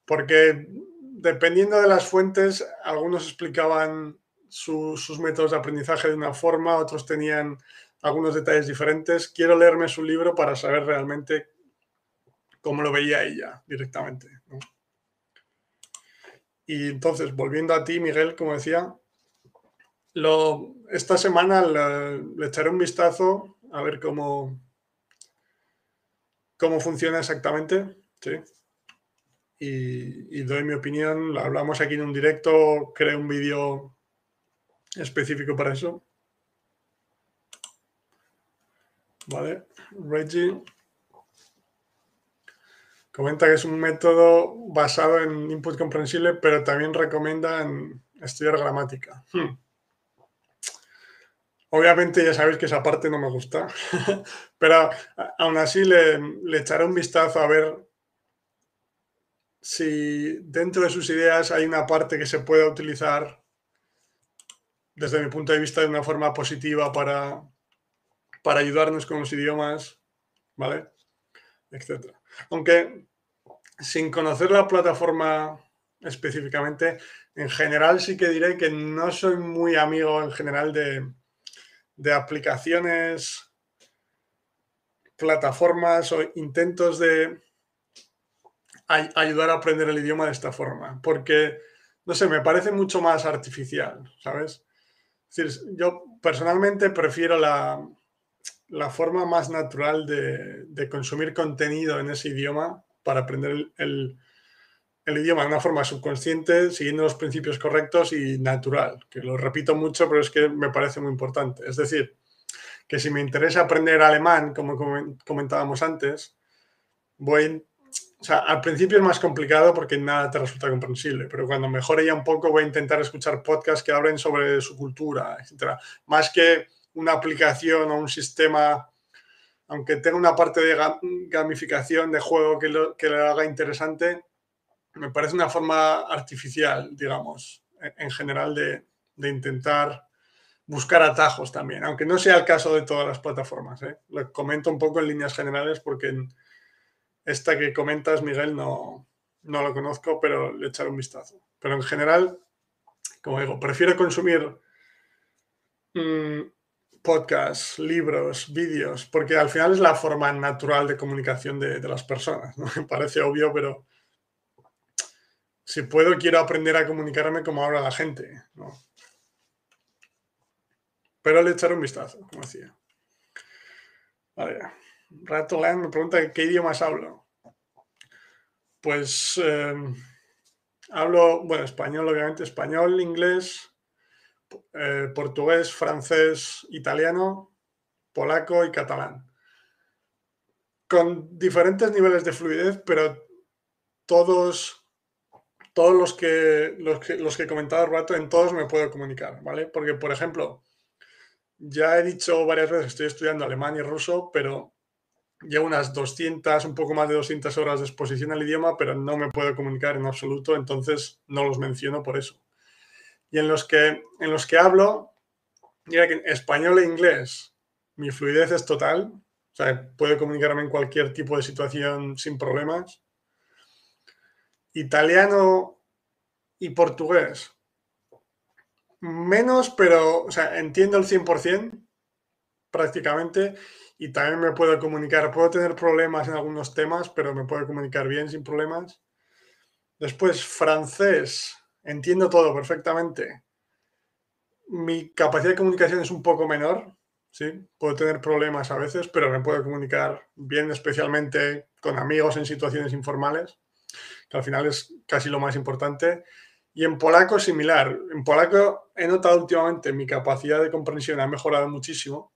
Porque dependiendo de las fuentes, algunos explicaban sus métodos de aprendizaje de una forma, otros tenían algunos detalles diferentes. Quiero leerme su libro para saber realmente cómo lo veía ella directamente. Y entonces, volviendo a ti, Miguel, como decía, esta semana le, echaré un vistazo a ver cómo, cómo funciona exactamente. ¿sí? Y, doy mi opinión. Lo hablamos aquí en un directo, creo un vídeo específico para eso. Vale, Reggie comenta que es un método basado en input comprensible, pero también recomienda estudiar gramática. Hmm. Obviamente ya sabéis que esa parte no me gusta, pero aún así le, le, echaré un vistazo a ver si dentro de sus ideas hay una parte que se pueda utilizar desde mi punto de vista de una forma positiva para, para ayudarnos con los idiomas, ¿vale? Etcétera. Aunque sin conocer la plataforma específicamente, en general sí que diré que no soy muy amigo en general de, de aplicaciones, plataformas o intentos de ayudar a aprender el idioma de esta forma, porque, no sé, me parece mucho más artificial, ¿sabes? Yo personalmente prefiero la, la forma más natural de, de, consumir contenido en ese idioma para aprender el, el idioma de una forma subconsciente, siguiendo los principios correctos y natural, que lo repito mucho, pero es que me parece muy importante. Es decir, que si me interesa aprender alemán, como comentábamos antes, voy, o sea, al principio es más complicado porque nada te resulta comprensible, pero cuando mejore ya un poco voy a intentar escuchar podcasts que hablen sobre su cultura, etc. Más que una aplicación o un sistema, aunque tenga una parte de gamificación de juego que lo, que lo haga interesante, me parece una forma artificial, digamos, en general de, intentar buscar atajos también, aunque no sea el caso de todas las plataformas. ¿eh? Lo comento un poco en líneas generales porque esta que comentas, Miguel, no, no lo conozco, pero le echaré un vistazo. Pero en general, como digo, prefiero consumir mm, podcasts, libros, vídeos, porque al final es la forma natural de comunicación de, las personas. Me parece obvio, pero si puedo, quiero aprender a comunicarme como habla la gente. Pero le echaré un vistazo, como decía. Vale. Rato me pregunta qué idiomas hablo. Pues eh, hablo, bueno, español, obviamente, español, inglés, eh, portugués, francés, italiano, polaco y catalán. Con diferentes niveles de fluidez, pero todos todos los que, los que, los que he comentado rato, en todos me puedo comunicar, ¿vale? Porque, por ejemplo, ya he dicho varias veces estoy estudiando alemán y ruso, pero llevo unas 200, un poco más de 200 horas de exposición al idioma, pero no me puedo comunicar en absoluto, entonces no los menciono por eso. Y en los que, en los que hablo, mira que en español e inglés, mi fluidez es total, o sea, puedo comunicarme en cualquier tipo de situación sin problemas italiano y portugués. Menos, pero, o sea, entiendo el 100% prácticamente y también me puedo comunicar. Puedo tener problemas en algunos temas, pero me puedo comunicar bien sin problemas. Después, francés. Entiendo todo perfectamente. Mi capacidad de comunicación es un poco menor, ¿sí? Puedo tener problemas a veces, pero me puedo comunicar bien, especialmente con amigos en situaciones informales que al final es casi lo más importante. Y en polaco similar. En polaco he notado últimamente mi capacidad de comprensión ha mejorado muchísimo,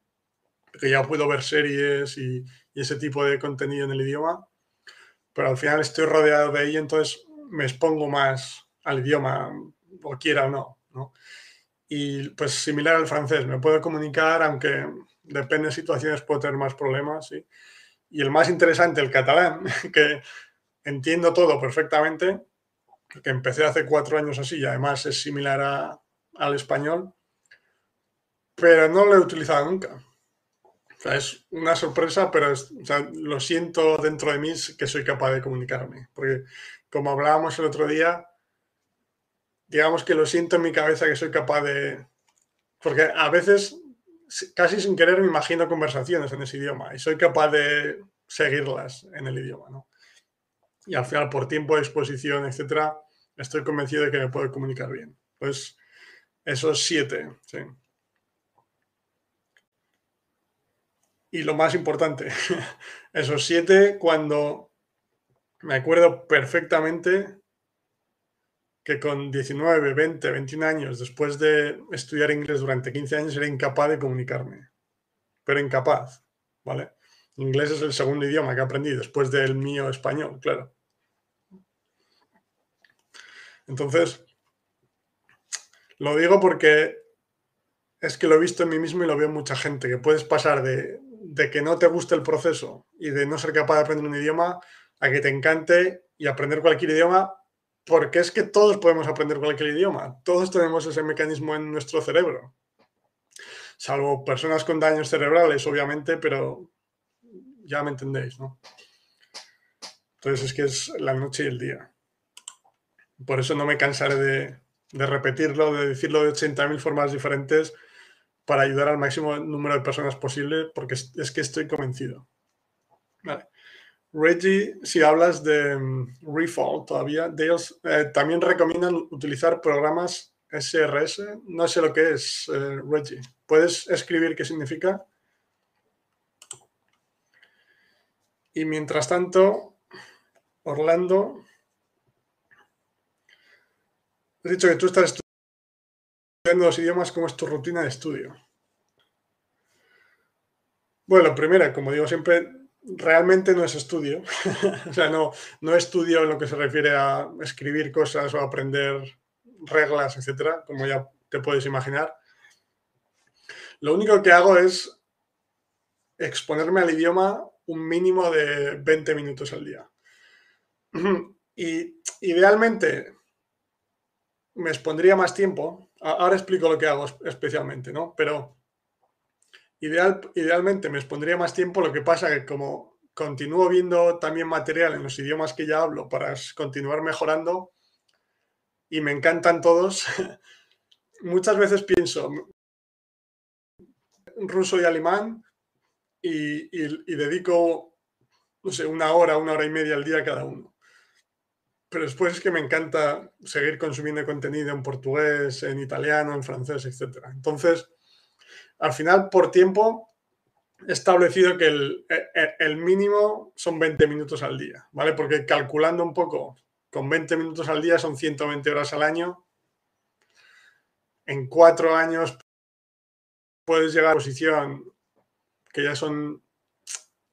porque ya puedo ver series y, ese tipo de contenido en el idioma, pero al final estoy rodeado de ello, entonces me expongo más al idioma, o quiera o no. Y pues similar al francés, me puedo comunicar, aunque depende de situaciones, puedo tener más problemas. ¿sí? Y el más interesante, el catalán, que entiendo todo perfectamente, que empecé hace cuatro años así y además es similar al español, pero no lo he utilizado nunca. Es una sorpresa, pero lo siento dentro de mí que soy capaz de comunicarme. Porque como hablábamos el otro día, digamos que lo siento en mi cabeza que soy capaz de... Porque a veces, casi sin querer, me imagino conversaciones en ese idioma y soy capaz de seguirlas en el idioma, ¿no? Y al final, por tiempo de exposición, etcétera, estoy convencido de que me puedo comunicar bien. Pues esos siete, sí. Y lo más importante, esos siete cuando me acuerdo perfectamente que con 19, 20, 21 años, después de estudiar inglés durante 15 años, era incapaz de comunicarme. Pero incapaz, ¿vale? Inglés es el segundo idioma que aprendí después del mío español, claro. Entonces, lo digo porque es que lo he visto en mí mismo y lo veo en mucha gente, que puedes pasar de, de que no te guste el proceso y de no ser capaz de aprender un idioma a que te encante y aprender cualquier idioma porque es que todos podemos aprender cualquier idioma, todos tenemos ese mecanismo en nuestro cerebro, salvo personas con daños cerebrales, obviamente, pero ya me entendéis, ¿no? Entonces es que es la noche y el día. Por eso no me cansaré de, repetirlo, de decirlo de 80.000 formas diferentes para ayudar al máximo número de personas posible, porque es, que estoy convencido. Vale. Reggie, si hablas de um, Refall todavía, ellos eh, también recomiendan utilizar programas SRS. No sé lo que es, eh, Reggie. ¿Puedes escribir qué significa? Y mientras tanto, Orlando, has dicho que tú estás estudiando los idiomas, ¿cómo es tu rutina de estudio? Bueno, primero, como digo siempre, realmente no es estudio. o sea, no, no estudio en lo que se refiere a escribir cosas o aprender reglas, etcétera, como ya te puedes imaginar. Lo único que hago es exponerme al idioma un mínimo de 20 minutos al día. Y idealmente me expondría más tiempo. Ahora explico lo que hago especialmente, ¿no? Pero Ideal, idealmente me expondría más tiempo, lo que pasa que como continúo viendo también material en los idiomas que ya hablo para continuar mejorando y me encantan todos, muchas veces pienso ruso y alemán y, dedico, no sé, una hora, una hora y media al día cada uno. Pero después es que me encanta seguir consumiendo contenido en portugués, en italiano, en francés, etc. Entonces, al final, por tiempo, he establecido que el, e, e, el, mínimo son 20 minutos al día, ¿vale? Porque calculando un poco, con 20 minutos al día son 120 horas al año. En cuatro años puedes llegar a una posición que ya son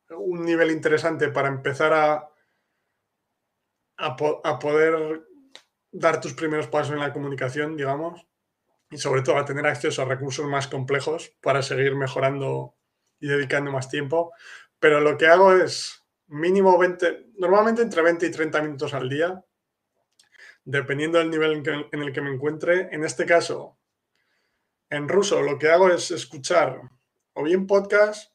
un nivel interesante para empezar a, a, poder dar tus primeros pasos en la comunicación, digamos y sobre todo a tener acceso a recursos más complejos para seguir mejorando y dedicando más tiempo. Pero lo que hago es mínimo 20, normalmente entre 20 y 30 minutos al día, dependiendo del nivel en, el que me encuentre. En este caso, en ruso, lo que hago es escuchar o bien podcast,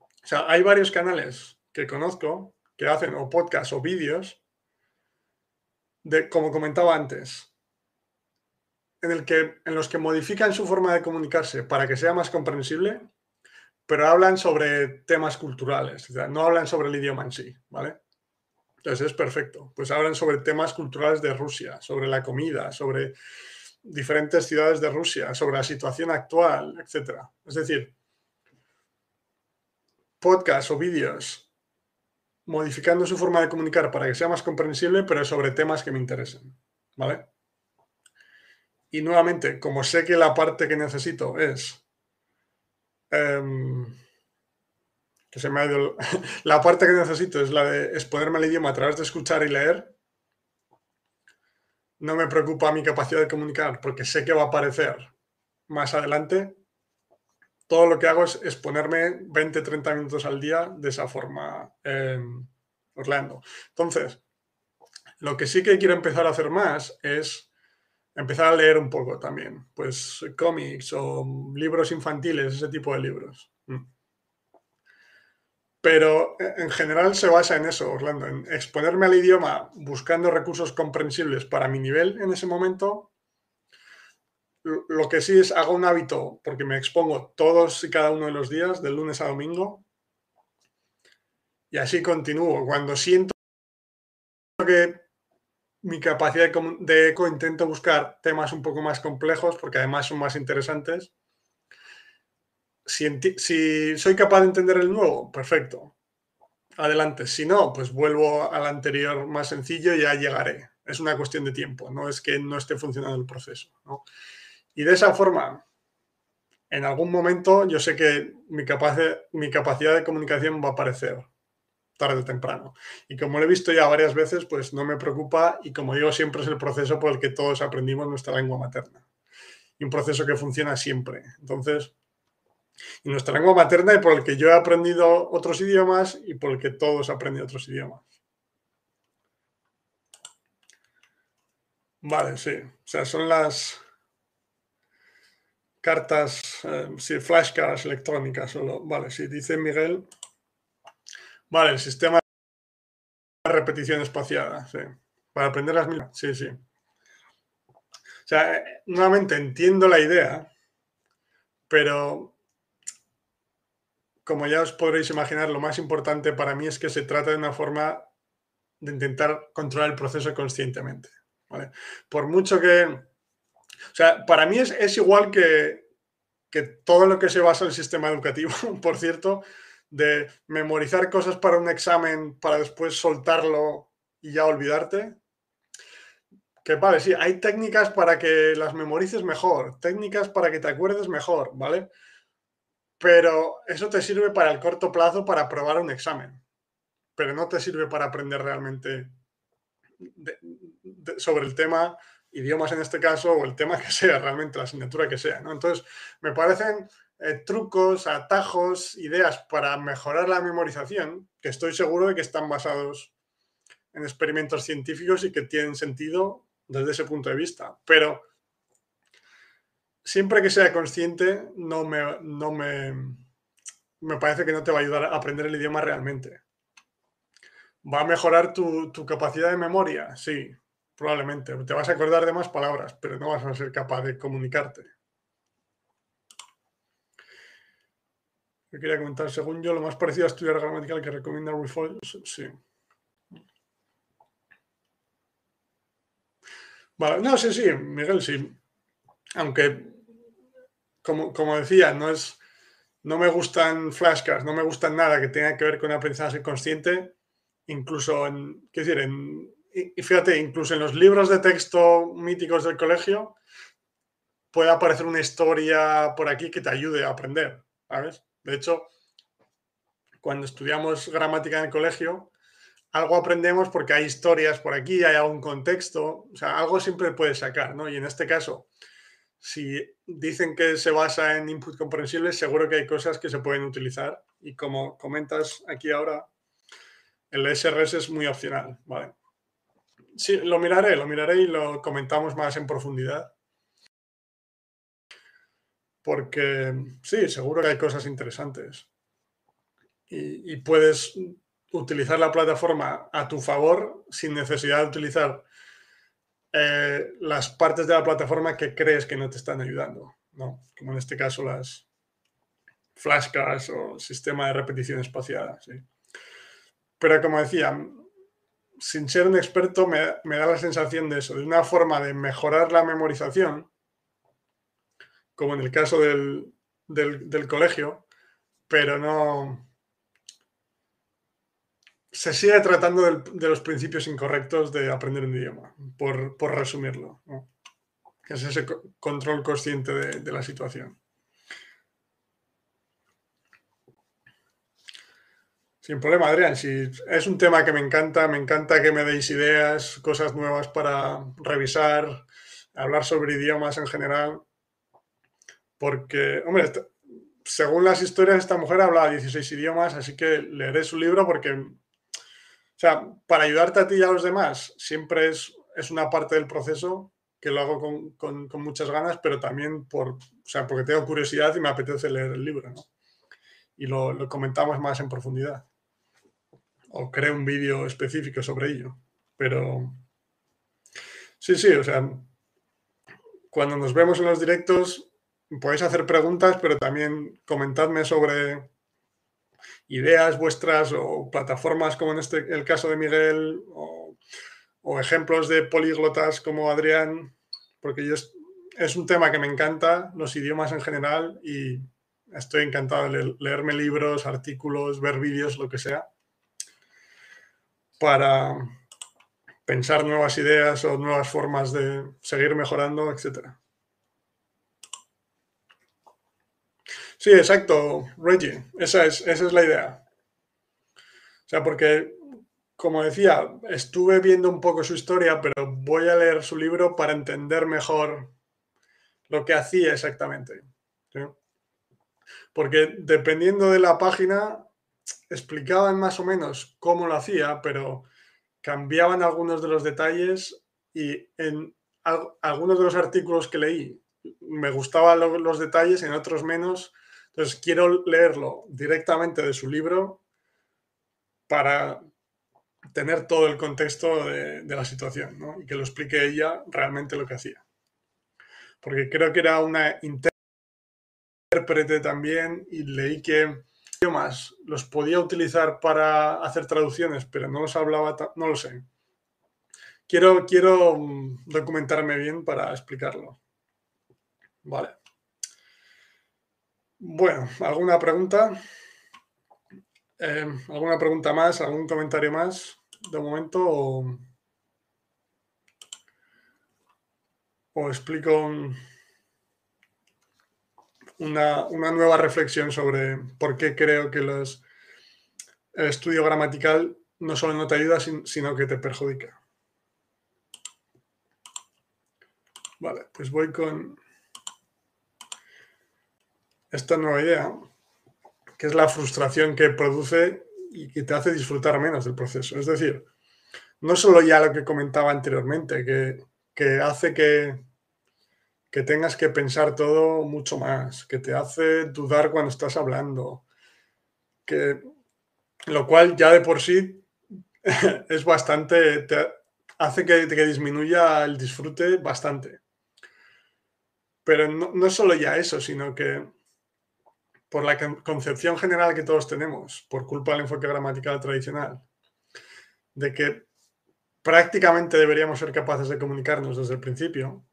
o sea, hay varios canales que conozco que hacen o podcast o vídeos, como comentaba antes, en, el que, en los que modifican su forma de comunicarse para que sea más comprensible, pero hablan sobre temas culturales, no hablan sobre el idioma en sí, ¿vale? Entonces es perfecto. Pues hablan sobre temas culturales de Rusia, sobre la comida, sobre diferentes ciudades de Rusia, sobre la situación actual, etc. Es decir, podcasts o vídeos modificando su forma de comunicar para que sea más comprensible, pero sobre temas que me interesen, ¿vale? Y nuevamente, como sé que la parte que necesito es... Em, que se me ha ido... la parte que necesito es la de exponerme al idioma a través de escuchar y leer. No me preocupa mi capacidad de comunicar porque sé que va a aparecer más adelante, todo lo que hago es, ponerme 20, 30 minutos al día de esa forma, Orlando. Entonces, lo que sí que quiero empezar a hacer más es empezar a leer un poco también, pues cómics o libros infantiles, ese tipo de libros. Mm. Pero en general se basa en eso, Orlando, en exponerme al idioma buscando recursos comprensibles para mi nivel en ese momento. Lo que sí es, hago un hábito, porque me expongo todos y cada uno de los días, del lunes a domingo, y así continúo. Cuando siento que mi capacidad de eco intento buscar temas un poco más complejos, porque además son más interesantes, si, soy capaz de entender el nuevo, perfecto. Adelante. Si no, pues vuelvo al anterior más sencillo y ya llegaré. Es una cuestión de tiempo, no es que no esté funcionando el proceso. Y de esa forma, en algún momento yo sé que mi, mi capacidad de comunicación va a aparecer tarde o temprano. Y como lo he visto ya varias veces, pues no me preocupa y como digo, siempre es el proceso por el que todos aprendimos nuestra lengua materna. Y un proceso que funciona siempre. Entonces, y nuestra lengua materna y por el que yo he aprendido otros idiomas y por el que todos aprenden otros idiomas. Vale, sí. O sea, son las cartas, eh, sí, flashcards electrónicas solo. Vale, sí, dice Miguel. Vale, el sistema de repetición espaciada, sí. Para aprender las mismas. Sí, sí. O sea, eh, nuevamente entiendo la idea, pero como ya os podréis imaginar, lo más importante para mí es que se trata de una forma de intentar controlar el proceso conscientemente. Por mucho que... O sea, para mí es, igual que, que todo lo que se basa en el sistema educativo, por cierto, de memorizar cosas para un examen para después soltarlo y ya olvidarte. Que vale, sí, hay técnicas para que las memorices mejor, técnicas para que te acuerdes mejor, ¿vale? pero eso te sirve para el corto plazo para aprobar un examen, pero no te sirve para aprender realmente sobre el tema, idiomas en este caso, o el tema que sea, realmente la asignatura que sea. Entonces, me parecen eh, trucos, atajos, ideas para mejorar la memorización, que estoy seguro de que están basados en experimentos científicos y que tienen sentido desde ese punto de vista. Pero siempre que sea consciente, no me, no me, me parece que no te va a ayudar a aprender el idioma realmente. ¿Va a mejorar tu, capacidad de memoria? Sí, probablemente. Te vas a acordar de más palabras, pero no vas a ser capaz de comunicarte. Yo quería comentar, según yo, lo más parecido a estudiar gramatical que recomienda Refold, sí. Vale, no, sí, sí, Miguel, sí. Aunque como, decía, no, es, no me gustan flashcards, no me gustan nada que tenga que ver con aprendizaje consciente, incluso decir, en, y fíjate, incluso en los libros de texto míticos del colegio puede aparecer una historia por aquí que te ayude a aprender, ¿sabes? De hecho, cuando estudiamos gramática en el colegio, algo aprendemos porque hay historias por aquí, hay algún contexto, o sea, algo siempre puedes sacar, ¿no? Y en este caso, si dicen que se basa en input comprensible, seguro que hay cosas que se pueden utilizar. Y como comentas aquí ahora, el SRS es muy opcional. ¿vale? Sí, lo miraré, lo miraré y lo comentamos más en profundidad. Porque sí, seguro que hay cosas interesantes. Y, puedes utilizar la plataforma a tu favor sin necesidad de utilizar eh, las partes de la plataforma que crees que no te están ayudando, ¿no? Como en este caso las flashcards o sistema de repetición espaciada, ¿sí? Pero como decía, sin ser un experto me, da la sensación de eso, de una forma de mejorar la memorización, como en el caso del, del colegio, pero no, se sigue tratando de los principios incorrectos de aprender un idioma, por, resumirlo. Es ese control consciente de, la situación. Sin problema, Adrián. Es un tema que me encanta, me encanta que me deis ideas, cosas nuevas para revisar, hablar sobre idiomas en general. Porque, hombre, según las historias, esta mujer habla 16 idiomas, así que leeré su libro porque, o sea, para ayudarte a ti y a los demás, siempre es, es una parte del proceso que lo hago con, muchas ganas, pero también por, o sea, porque tengo curiosidad y me apetece leer el libro, ¿no? Y lo comentamos más en profundidad. O creo un vídeo específico sobre ello. Pero sí, sí, o sea, cuando nos vemos en los directos, podéis hacer preguntas, pero también comentadme sobre ideas vuestras o plataformas como en este el caso de Miguel o, ejemplos de políglotas como Adrián, porque yo es, un tema que me encanta, los idiomas en general, y estoy encantado de leerme libros, artículos, ver vídeos, lo que sea, para pensar nuevas ideas o nuevas formas de seguir mejorando, etcétera. Sí, exacto, Reggie. Esa es, esa es la idea. O sea, porque, como decía, estuve viendo un poco su historia, pero voy a leer su libro para entender mejor lo que hacía exactamente. Porque dependiendo de la página, explicaban más o menos cómo lo hacía, pero cambiaban algunos de los detalles y en algunos de los artículos que leí me gustaban los detalles, en otros menos, entonces, quiero leerlo directamente de su libro para tener todo el contexto de, la situación y que lo explique ella realmente lo que hacía. Porque creo que era una intérprete también y leí que idiomas los podía utilizar para hacer traducciones, pero no los hablaba, no lo sé. Quiero, quiero mm, documentarme bien para explicarlo. Vale. Bueno, ¿alguna pregunta? Eh, ¿Alguna pregunta más? ¿Algún comentario más de momento? ¿O, explico una, nueva reflexión sobre por qué creo que los, el estudio gramatical no solo no te ayuda, sino que te perjudica? Vale, pues voy con esta nueva idea, que es la frustración que produce y que te hace disfrutar menos del proceso. Es decir, no solo ya lo que comentaba anteriormente, que, hace que, que tengas que pensar todo mucho más, que te hace dudar cuando estás hablando, que lo cual ya de por sí es bastante, te hace que, que disminuya el disfrute bastante. Pero no, no solo ya eso, sino que por la concepción general que todos tenemos, por culpa del enfoque gramatical tradicional, de que prácticamente deberíamos ser capaces de comunicarnos desde el principio,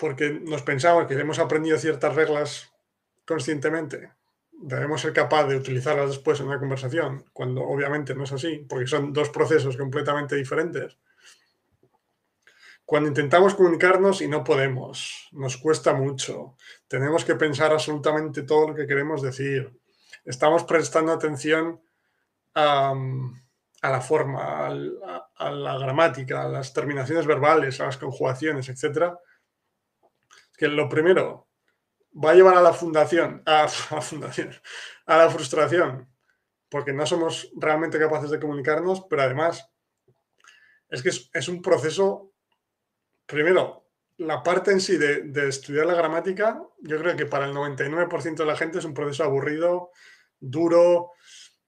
porque nos pensamos que hemos aprendido ciertas reglas conscientemente, debemos ser capaces de utilizarlas después en una conversación, cuando obviamente no es así, porque son dos procesos completamente diferentes cuando intentamos comunicarnos y no podemos, nos cuesta mucho, tenemos que pensar absolutamente todo lo que queremos decir, estamos prestando atención a, la forma, a, la gramática, a las terminaciones verbales, a las conjugaciones, etc. Que lo primero va a llevar a la fundación, a, la frustración, porque no somos realmente capaces de comunicarnos, pero además es que es un proceso primero, la parte en sí de, estudiar la gramática, yo creo que para el 99% de la gente es un proceso aburrido, duro,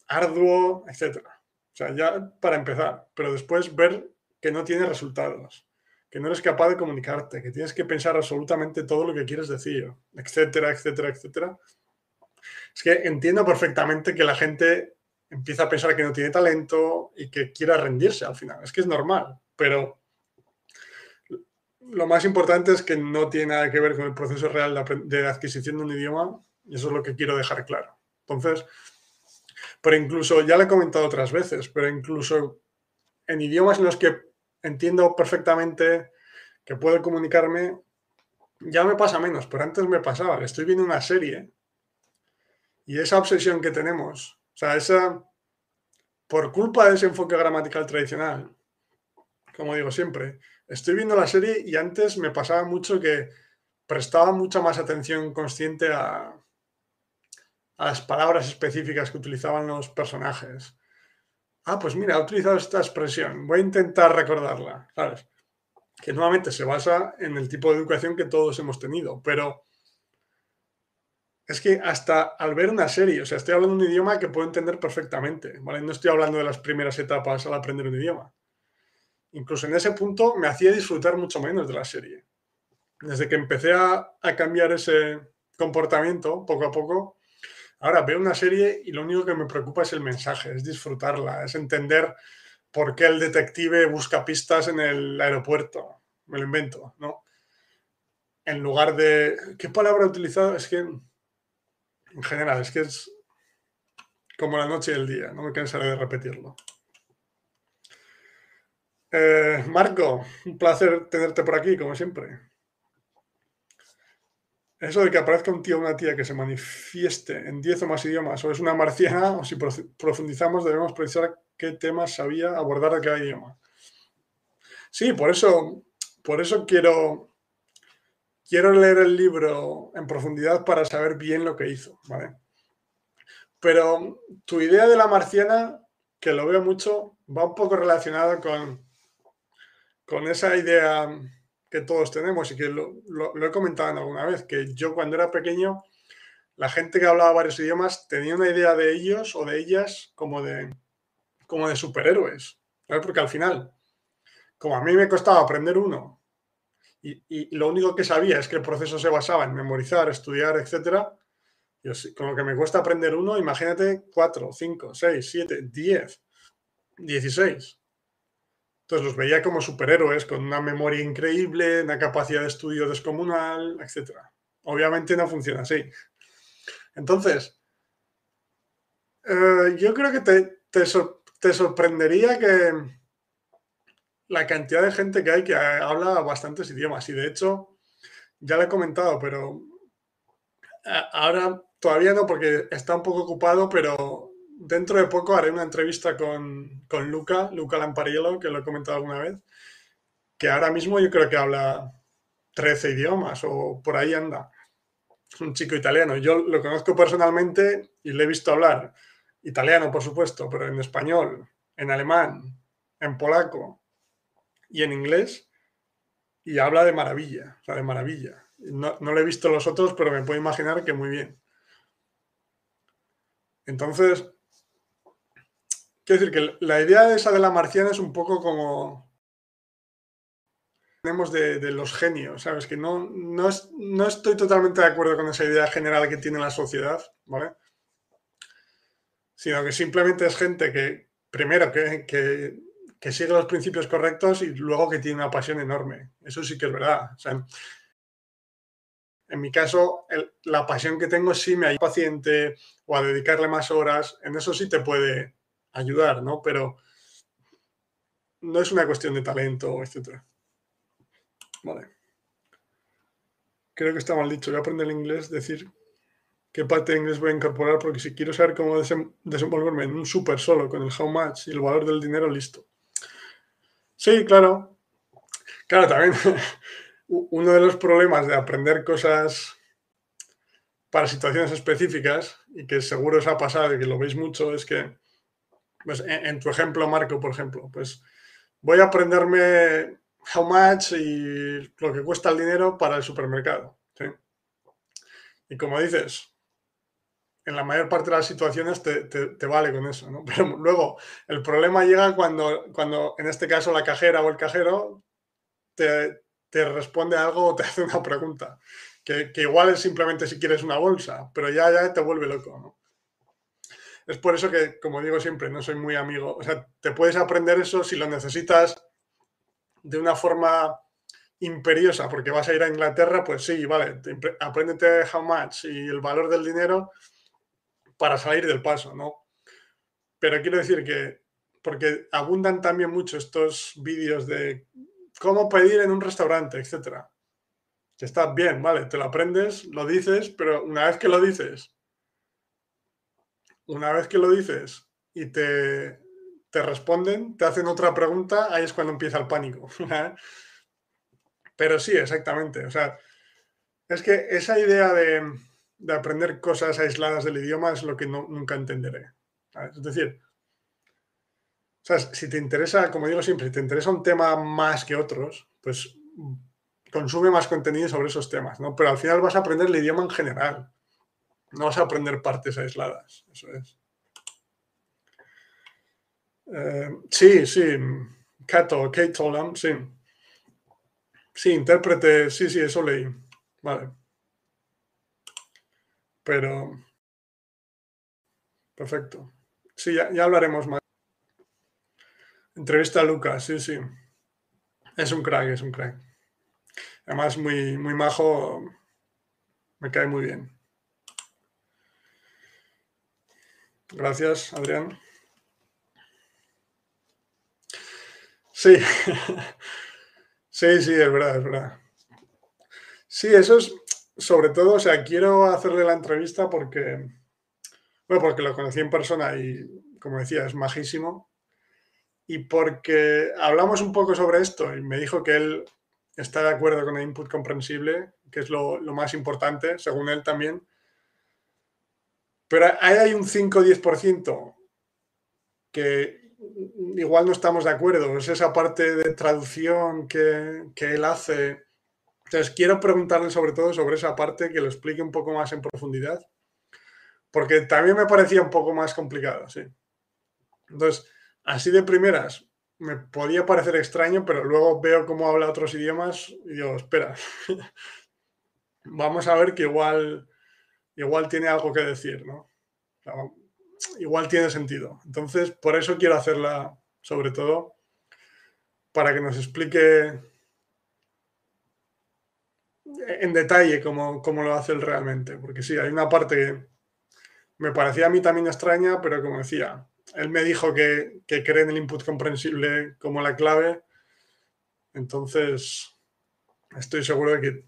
arduo, etc. O sea, ya para empezar, pero después ver que no tiene resultados, que no eres capaz de comunicarte, que tienes que pensar absolutamente todo lo que quieres decir, etcétera, etcétera, etcétera. Es que entiendo perfectamente que la gente empieza a pensar que no tiene talento y que quiera rendirse al final. Es que es normal, pero lo más importante es que no tiene nada que ver con el proceso real de, adquisición de un idioma y eso es lo que quiero dejar claro. Entonces, pero incluso, ya lo he comentado otras veces, pero incluso en idiomas en los que entiendo perfectamente que puedo comunicarme, ya me pasa menos, pero antes me pasaba, estoy viendo una serie y esa obsesión que tenemos, o sea, esa, por culpa de ese enfoque gramatical tradicional, como digo siempre, estoy viendo la serie y antes me pasaba mucho que prestaba mucha más atención consciente a, a las palabras específicas que utilizaban los personajes. Ah, pues mira, he utilizado esta expresión, voy a intentar recordarla, ¿sabes? Que nuevamente se basa en el tipo de educación que todos hemos tenido, pero es que hasta al ver una serie, o sea, estoy hablando un idioma que puedo entender perfectamente, ¿vale? No estoy hablando de las primeras etapas al aprender un idioma. Incluso en ese punto me hacía disfrutar mucho menos de la serie. Desde que empecé a, a cambiar ese comportamiento poco a poco, ahora veo una serie y lo único que me preocupa es el mensaje, es disfrutarla, es entender por qué el detective busca pistas en el aeropuerto. Me lo invento, ¿no? En lugar de... ¿Qué palabra he utilizado? Es que en general, es que es como la noche y el día, no me cansaré de repetirlo. Eh, Marco, un placer tenerte por aquí, como siempre. Eso de que aparezca un tío o una tía que se manifieste en 10 o más idiomas, o es una marciana, o si profundizamos debemos precisar qué temas sabía abordar de cada idioma. Sí, por eso, por eso quiero quiero leer el libro en profundidad para saber bien lo que hizo, ¿vale? Pero tu idea de la marciana, que lo veo mucho, va un poco relacionada con, con esa idea que todos tenemos y que lo, he comentado alguna vez, que yo cuando era pequeño, la gente que hablaba varios idiomas tenía una idea de ellos o de ellas como de, como de superhéroes. Porque al final, como a mí me costaba aprender uno y, lo único que sabía es que el proceso se basaba en memorizar, estudiar, etc. Yo, con lo que me cuesta aprender uno, imagínate 4, 5, 6, 7, 10, 16. Entonces los veía como superhéroes con una memoria increíble, una capacidad de estudio descomunal, etc. Obviamente no funciona así. Entonces, eh, yo creo que te sorprendería que, la cantidad de gente que hay que habla bastantes idiomas. Y de hecho, ya lo he comentado, pero ahora todavía no porque está un poco ocupado, pero dentro de poco haré una entrevista con, con Luca, Luca Lampariello, que lo he comentado alguna vez, que ahora mismo yo creo que habla 13 idiomas o por ahí anda. Es un chico italiano. Yo lo conozco personalmente y le he visto hablar italiano, por supuesto, pero en español, en alemán, en polaco, y en inglés y habla de maravilla, o sea, de maravilla. No, no he visto los otros, pero me puedo imaginar que muy bien. Entonces, quiero decir que la idea de esa de la marciana es un poco como tenemos de, los genios, ¿sabes? Que no, no, no, estoy totalmente de acuerdo con esa idea general que tiene la sociedad, ¿vale? Sino que simplemente es gente que, primero, que, que sigue los principios correctos y luego que tiene una pasión enorme. Eso sí que es verdad. en mi caso, la pasión que tengo sí me ayuda paciente o a dedicarle más horas. En eso sí te puede ayudar, ¿no? Pero no es una cuestión de talento, etc. Vale. Creo que está mal dicho. Voy a aprender el inglés, decir qué parte de inglés voy a incorporar, porque si quiero saber cómo desenvolverme en un súper solo con el how much y el valor del dinero, listo. Sí, claro. Claro, también uno de los problemas de aprender cosas para situaciones específicas, y que seguro os ha pasado y que lo veis mucho, es que, pues, en, tu ejemplo, Marco, por ejemplo, pues voy a aprenderme how much y lo que cuesta el dinero para el supermercado. Y como dices, en la mayor parte de las situaciones te, vale con eso, ¿no? Pero luego el problema llega cuando, cuando en este caso la cajera o el cajero te, responde algo o te hace una pregunta, que, igual es simplemente si quieres una bolsa, pero ya, ya te vuelve loco, ¿no? Es por eso que, como digo siempre, no soy muy amigo. O sea, te puedes aprender eso si lo necesitas de una forma imperiosa, porque vas a ir a Inglaterra, pues sí, vale, apréndete how much y el valor del dinero, para salir del paso, ¿no? Pero quiero decir que, porque abundan también mucho estos vídeos de cómo pedir en un restaurante, etcétera. Que está bien, vale, te lo aprendes, lo dices, pero una vez que lo dices, una vez que lo dices y te, te responden, te hacen otra pregunta, ahí es cuando empieza el pánico. pero sí, exactamente. O sea, Es que esa idea de, aprender cosas aisladas del idioma es lo que nunca entenderé. Es decir, si te interesa, como digo siempre, si te interesa un tema más que otros, pues consume más contenido sobre esos temas, ¿no? Pero al final vas a aprender el idioma en general. No vas a aprender partes aisladas. Eso es. Eh, sí, sí. Cato, Kate Tolam, sí. Sí, intérprete, sí, sí, eso leí. Vale. Pero. Perfecto. Sí, ya, ya hablaremos más. Entrevista a Lucas, sí, sí. Es un crack, es un crack. Además, muy, muy majo. Me cae muy bien. Gracias, Adrián. Sí, sí, sí, es verdad, es verdad. Sí, eso es sobre todo, o sea, quiero hacerle la entrevista porque, bueno, porque lo conocí en persona y, como decía, es majísimo. Y porque hablamos un poco sobre esto y me dijo que él está de acuerdo con el input comprensible, que es lo, lo más importante, según él también. Pero ahí hay un 5-10% que igual no estamos de acuerdo. Es esa parte de traducción que, él hace. Entonces, quiero preguntarle sobre todo sobre esa parte, que lo explique un poco más en profundidad, porque también me parecía un poco más complicado, sí. Entonces, así de primeras, me podía parecer extraño, pero luego veo cómo habla otros idiomas y digo, espera, vamos a ver que igual, igual tiene algo que decir, ¿no? igual tiene sentido. Entonces, por eso quiero hacerla, sobre todo, para que nos explique en detalle cómo, lo hace él realmente. Porque sí, hay una parte que me parecía a mí también extraña, pero como decía, él me dijo que, cree en el input comprensible como la clave. Entonces, estoy seguro de que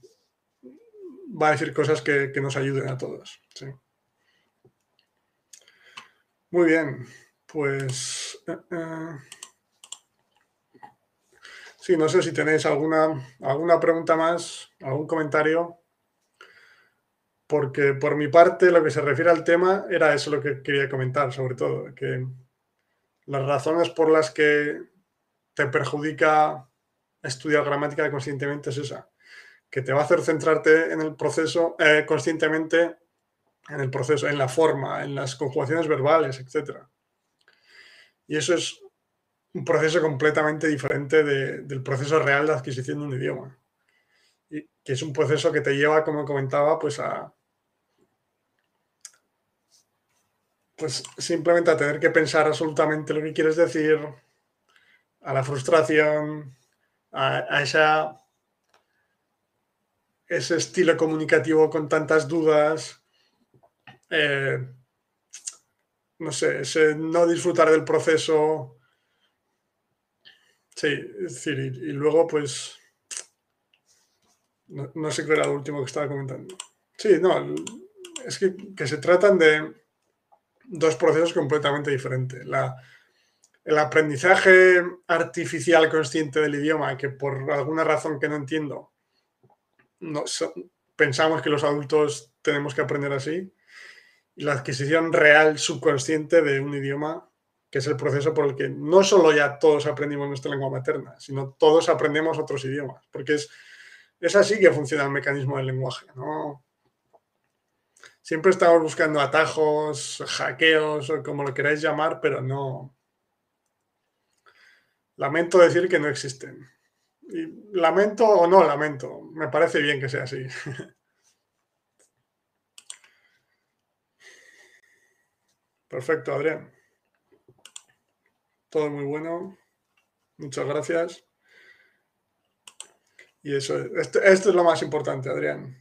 va a decir cosas que, que nos ayuden a todos. Sí. Muy bien, pues... Eh, eh. Sí, no sé si tenéis alguna, alguna pregunta más, algún comentario, porque por mi parte lo que se refiere al tema era eso lo que quería comentar, sobre todo, que las razones por las que te perjudica estudiar gramática conscientemente es esa, que te va a hacer centrarte en el proceso eh, conscientemente en el proceso, en la forma, en las conjugaciones verbales, etc. Y eso es un proceso completamente diferente del proceso real de adquisición de un idioma. Y que es un proceso que te lleva, como comentaba, pues a. Pues simplemente a tener que pensar absolutamente lo que quieres decir, a la frustración, a, a esa, ese estilo comunicativo con tantas dudas, eh, no sé, ese no disfrutar del proceso. Sí, es decir, y, luego pues, no, sé qué era lo último que estaba comentando. Sí, no, es que, se tratan de dos procesos completamente diferentes. La, el aprendizaje artificial consciente del idioma, que por alguna razón que no entiendo, no, pensamos que los adultos tenemos que aprender así, y la adquisición real subconsciente de un idioma, que es el proceso por el que no solo ya todos aprendimos nuestra lengua materna, sino todos aprendemos otros idiomas, porque es, es así que funciona el mecanismo del lenguaje. Siempre estamos buscando atajos, hackeos o como lo queráis llamar, pero no. Lamento decir que no existen. Lamento o no lamento, me parece bien que sea así. Perfecto, Adrián. Todo muy bueno. Muchas gracias. Y eso, esto, esto es lo más importante, Adrián.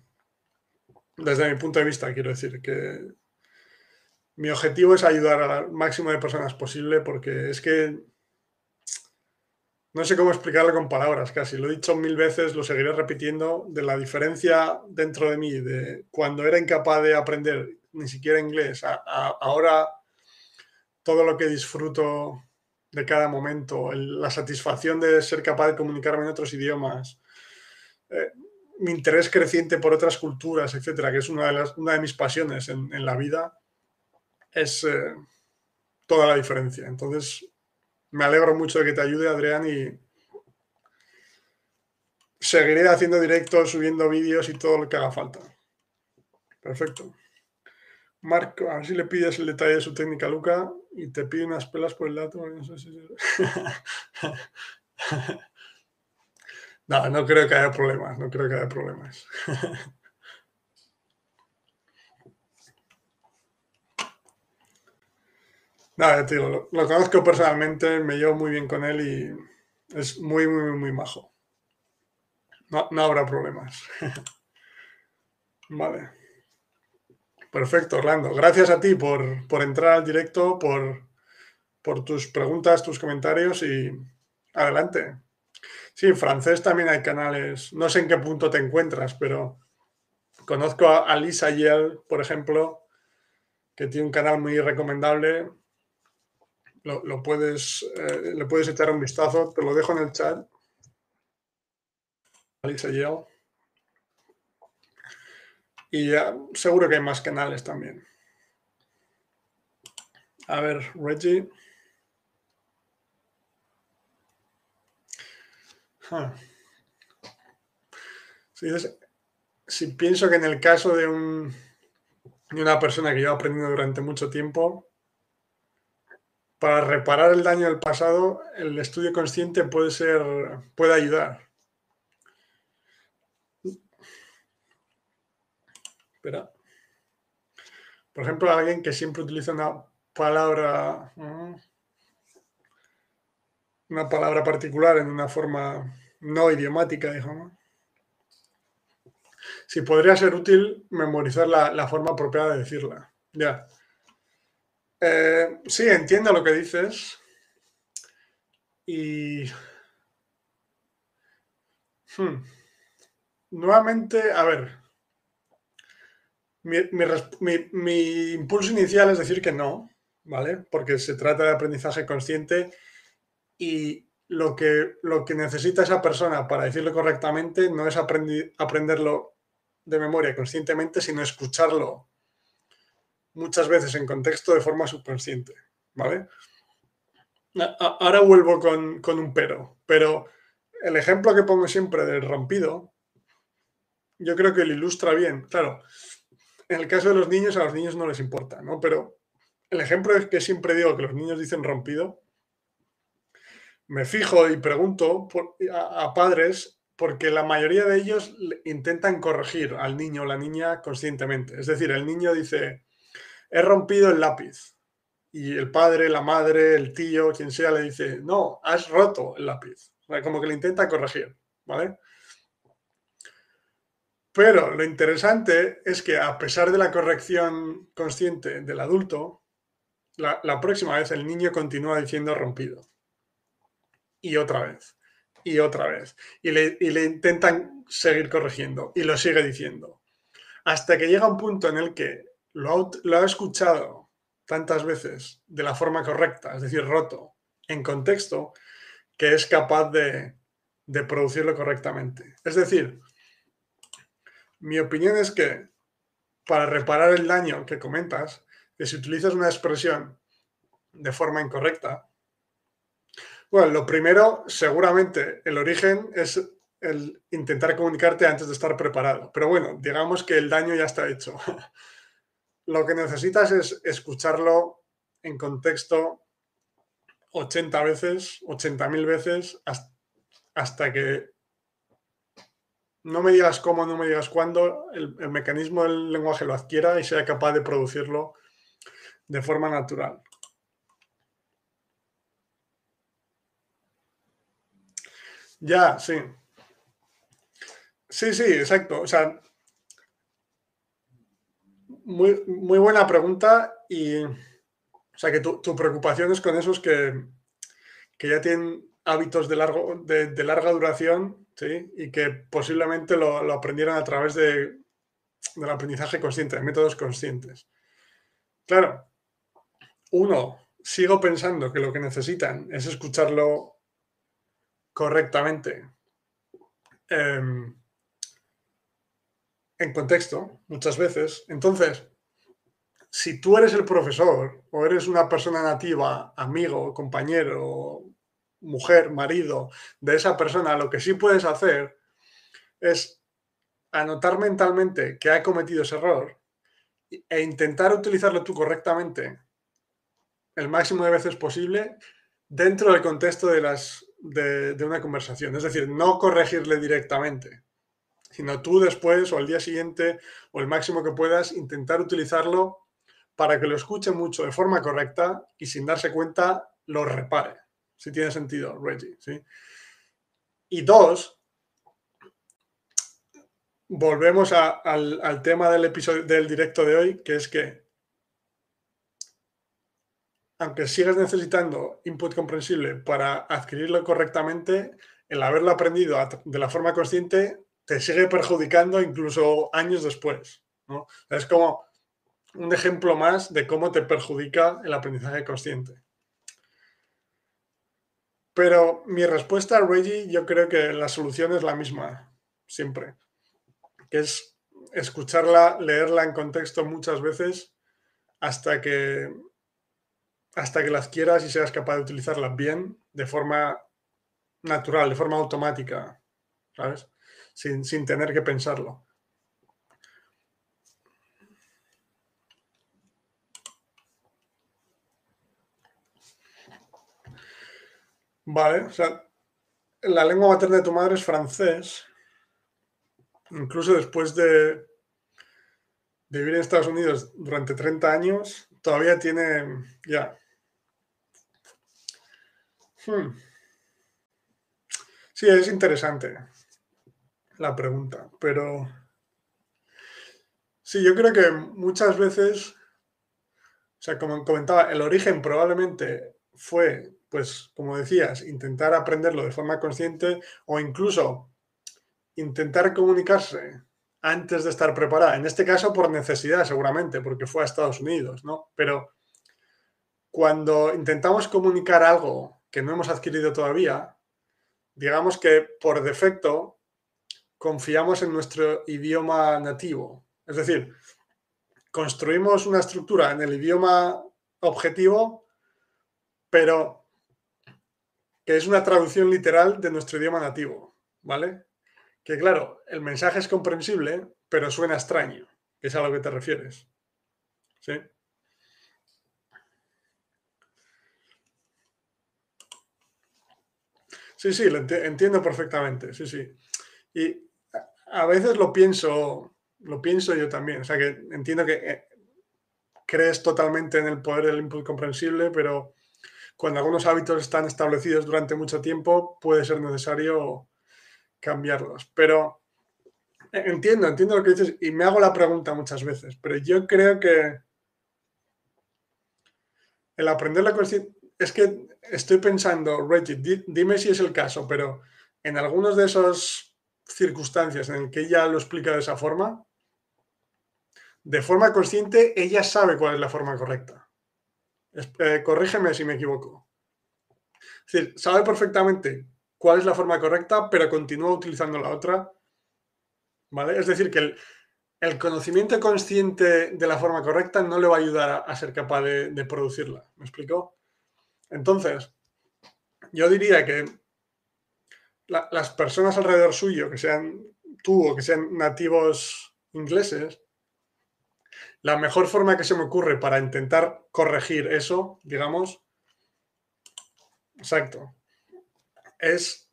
Desde mi punto de vista, quiero decir que mi objetivo es ayudar al máximo de personas posible porque es que no sé cómo explicarlo con palabras casi. Lo he dicho mil veces, lo seguiré repitiendo, de la diferencia dentro de mí de cuando era incapaz de aprender ni siquiera inglés ahora todo lo que disfruto de cada momento, la satisfacción de ser capaz de comunicarme en otros idiomas. Eh, mi interés creciente por otras culturas, etcétera, que es una de, las, una de mis pasiones en, la vida, es eh, toda la diferencia. Entonces, me alegro mucho de que te ayude, Adrián, y seguiré haciendo directos, subiendo vídeos y todo lo que haga falta. Perfecto. Marco, a ver si le pides el detalle de su técnica Luca y te pide unas pelas por el dato. No, no creo que haya problemas, no creo que haya problemas. Nada, tío, lo, lo, conozco personalmente, me llevo muy bien con él y es muy, muy, muy majo. No, no habrá problemas. vale. Perfecto, Orlando. Gracias a ti por, por entrar al directo, por, por tus preguntas, tus comentarios y adelante. Sí, en francés también hay canales. No sé en qué punto te encuentras, pero conozco a Lisa Yell, por ejemplo, que tiene un canal muy recomendable. Lo, puedes, eh, le puedes echar un vistazo, te lo dejo en el chat. Lisa Yell. Y ya, seguro que hay más canales también. A ver, Reggie. Si, pienso que en el caso de, un, de una persona que lleva aprendiendo durante mucho tiempo, para reparar el daño del pasado, el estudio consciente puede ser, puede ayudar. Espera. Por ejemplo, alguien que siempre utiliza una palabra, una palabra particular en una forma no idiomática, digamos. Si podría ser útil memorizar la, forma apropiada de decirla. Ya. Eh, sí, entiendo lo que dices. Y... Hmm. Nuevamente, a ver. mi, impulso inicial es decir que no, ¿vale? Porque se trata de aprendizaje consciente y lo que, lo que necesita esa persona para decirlo correctamente no es aprenderlo de memoria conscientemente, sino escucharlo muchas veces en contexto de forma subconsciente, ¿vale? Ahora vuelvo con, con un pero, pero el ejemplo que pongo siempre del rompido, yo creo que lo ilustra bien. Claro, en el caso de los niños, a los niños no les importa, ¿no? Pero el ejemplo es que siempre digo que los niños dicen rompido, me fijo y pregunto a, padres porque la mayoría de ellos intentan corregir al niño o la niña conscientemente. Es decir, el niño dice, he rompido el lápiz. Y el padre, la madre, el tío, quien sea, le dice, no, has roto el lápiz. como que le intenta corregir, ¿vale? Pero lo interesante es que a pesar de la corrección consciente del adulto, la próxima vez el niño continúa diciendo rompido y otra vez, y otra vez. Y le, intentan seguir corrigiendo y lo sigue diciendo. Hasta que llega un punto en el que lo ha, escuchado tantas veces de la forma correcta, es decir, roto, en contexto, que es capaz de, producirlo correctamente. Es decir, mi opinión es que para reparar el daño que comentas, que si utilizas una expresión de forma incorrecta, bueno, lo primero, seguramente, el origen es el intentar comunicarte antes de estar preparado. Pero bueno, digamos que el daño ya está hecho. Lo que necesitas es escucharlo en contexto 80 veces, 80.000 veces, hasta, que no me digas cómo, no me digas cuándo, el, mecanismo del lenguaje lo adquiera y sea capaz de producirlo de forma natural. Ya, sí. Sí, sí, exacto. O sea, muy, muy buena pregunta y, o sea, que tu, preocupación es con esos que, que ya tienen hábitos de, largo, de, larga duración, ¿sí? Y que posiblemente lo, lo aprendieron a través de, del aprendizaje consciente, de métodos conscientes. Claro, uno, sigo pensando que lo que necesitan es escucharlo correctamente. Em, en contexto, muchas veces. Entonces, si tú eres el profesor o eres una persona nativa, amigo, compañero, mujer, marido de esa persona, lo que sí puedes hacer es anotar mentalmente que ha cometido ese error e intentar utilizarlo tú correctamente el máximo de veces posible dentro del contexto de, las, de, una conversación. Es decir, no corregirle directamente, sino tú después o al día siguiente o el máximo que puedas intentar utilizarlo para que lo escuche mucho de forma correcta y sin darse cuenta lo repare, si tiene sentido, Reggie. ¿sí? Y dos, volvemos al, al, tema del episodio del directo de hoy, que es que aunque sigas necesitando input comprensible para adquirirlo correctamente, el haberlo aprendido de la forma consciente te sigue perjudicando incluso años después. Es como un ejemplo más de cómo te perjudica el aprendizaje consciente. Pero mi respuesta a Reggie, yo creo que la solución es la misma, siempre, que es escucharla, leerla en contexto muchas veces hasta que hasta que las quieras y seas capaz de utilizarlas bien, de forma natural, de forma automática, ¿sabes? Sin, sin tener que pensarlo. Vale, o sea, la lengua materna de tu madre es francés. Incluso después de, vivir en Estados Unidos durante 30 años, todavía tiene ya Hmm. Sí, es interesante la pregunta, pero sí, yo creo que muchas veces, o sea, como comentaba, el origen probablemente fue, pues, como decías, intentar aprenderlo de forma consciente o incluso intentar comunicarse antes de estar preparada. En este caso por necesidad, seguramente, porque fue a Estados Unidos, ¿no? Pero cuando intentamos comunicar algo que no hemos adquirido todavía, digamos que por defecto confiamos en nuestro idioma nativo. Es decir, construimos una estructura en el idioma objetivo, pero que es una traducción literal de nuestro idioma nativo, ¿vale? Que claro, el mensaje es comprensible, pero suena extraño, que es a lo que te refieres. ¿Sí? Sí, sí, lo entiendo perfectamente, sí, sí. Y a veces lo pienso, lo pienso yo también, o sea que entiendo que eh, crees totalmente en el poder del input comprensible, pero cuando algunos hábitos están establecidos durante mucho tiempo, puede ser necesario cambiarlos. Pero eh, entiendo, entiendo lo que dices y me hago la pregunta muchas veces, pero yo creo que el aprender la conciencia es que estoy pensando, Reggie, dime si es el caso, pero en algunas de esas circunstancias en que ella lo explica de esa forma, de forma consciente, ella sabe cuál es la forma correcta. Eh, corrígeme si me equivoco. Es decir, sabe perfectamente cuál es la forma correcta, pero continúa utilizando la otra. ¿Vale? Es decir, que el, conocimiento consciente de la forma correcta no le va a ayudar a, ser capaz de producirla. ¿Me explico? Entonces, yo diría que las personas alrededor suyo, que sean tú o que sean nativos ingleses, la mejor forma que se me ocurre para intentar corregir eso, digamos, exacto, es,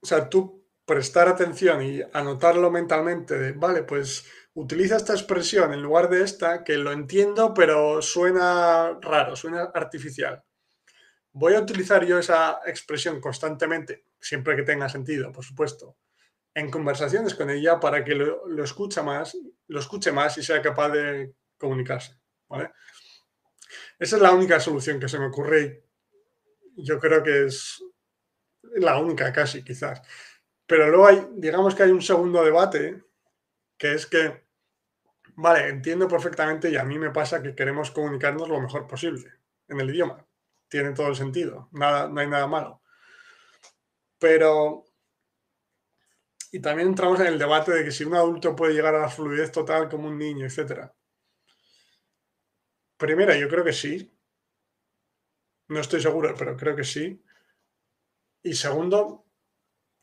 o sea, tú prestar atención y anotarlo mentalmente de, vale, pues utiliza esta expresión en lugar de esta, que lo entiendo, pero suena raro, suena artificial voy a utilizar yo esa expresión constantemente, siempre que tenga sentido, por supuesto, en conversaciones con ella para que lo, escuche más, lo escuche más y sea capaz de comunicarse. Esa es la única solución que se me ocurre yo creo que es la única casi, quizás. Pero luego hay, digamos que hay un segundo debate, que es que, vale, entiendo perfectamente y a mí me pasa que queremos comunicarnos lo mejor posible en el idioma tiene todo el sentido, nada, no hay nada malo. Pero Y también entramos en el debate de que si un adulto puede llegar a la fluidez total como un niño, etc. Primera, yo creo que sí. No estoy seguro, pero creo que sí. Y segundo,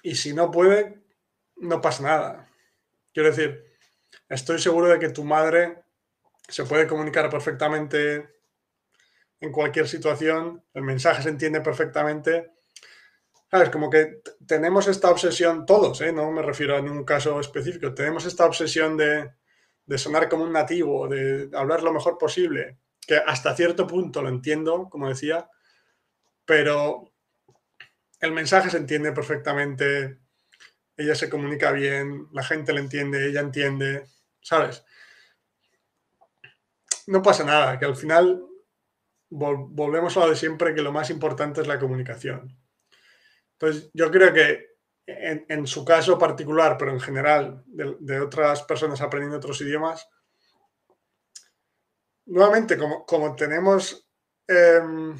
y si no puede, no pasa nada. Quiero decir, estoy seguro de que tu madre se puede comunicar perfectamente en cualquier situación, el mensaje se entiende perfectamente. ¿Sabes? Como que tenemos esta obsesión, todos, ¿eh? no me refiero a ningún caso específico, tenemos esta obsesión de, de sonar como un nativo, de hablar lo mejor posible, que hasta cierto punto lo entiendo, como decía, pero el mensaje se entiende perfectamente, ella se comunica bien, la gente le entiende, ella entiende, ¿sabes? No pasa nada, que al final volvemos a lo de siempre, que lo más importante es la comunicación. Entonces, yo creo que en, su caso particular, pero en general, de, otras personas aprendiendo otros idiomas, nuevamente, como, como tenemos em,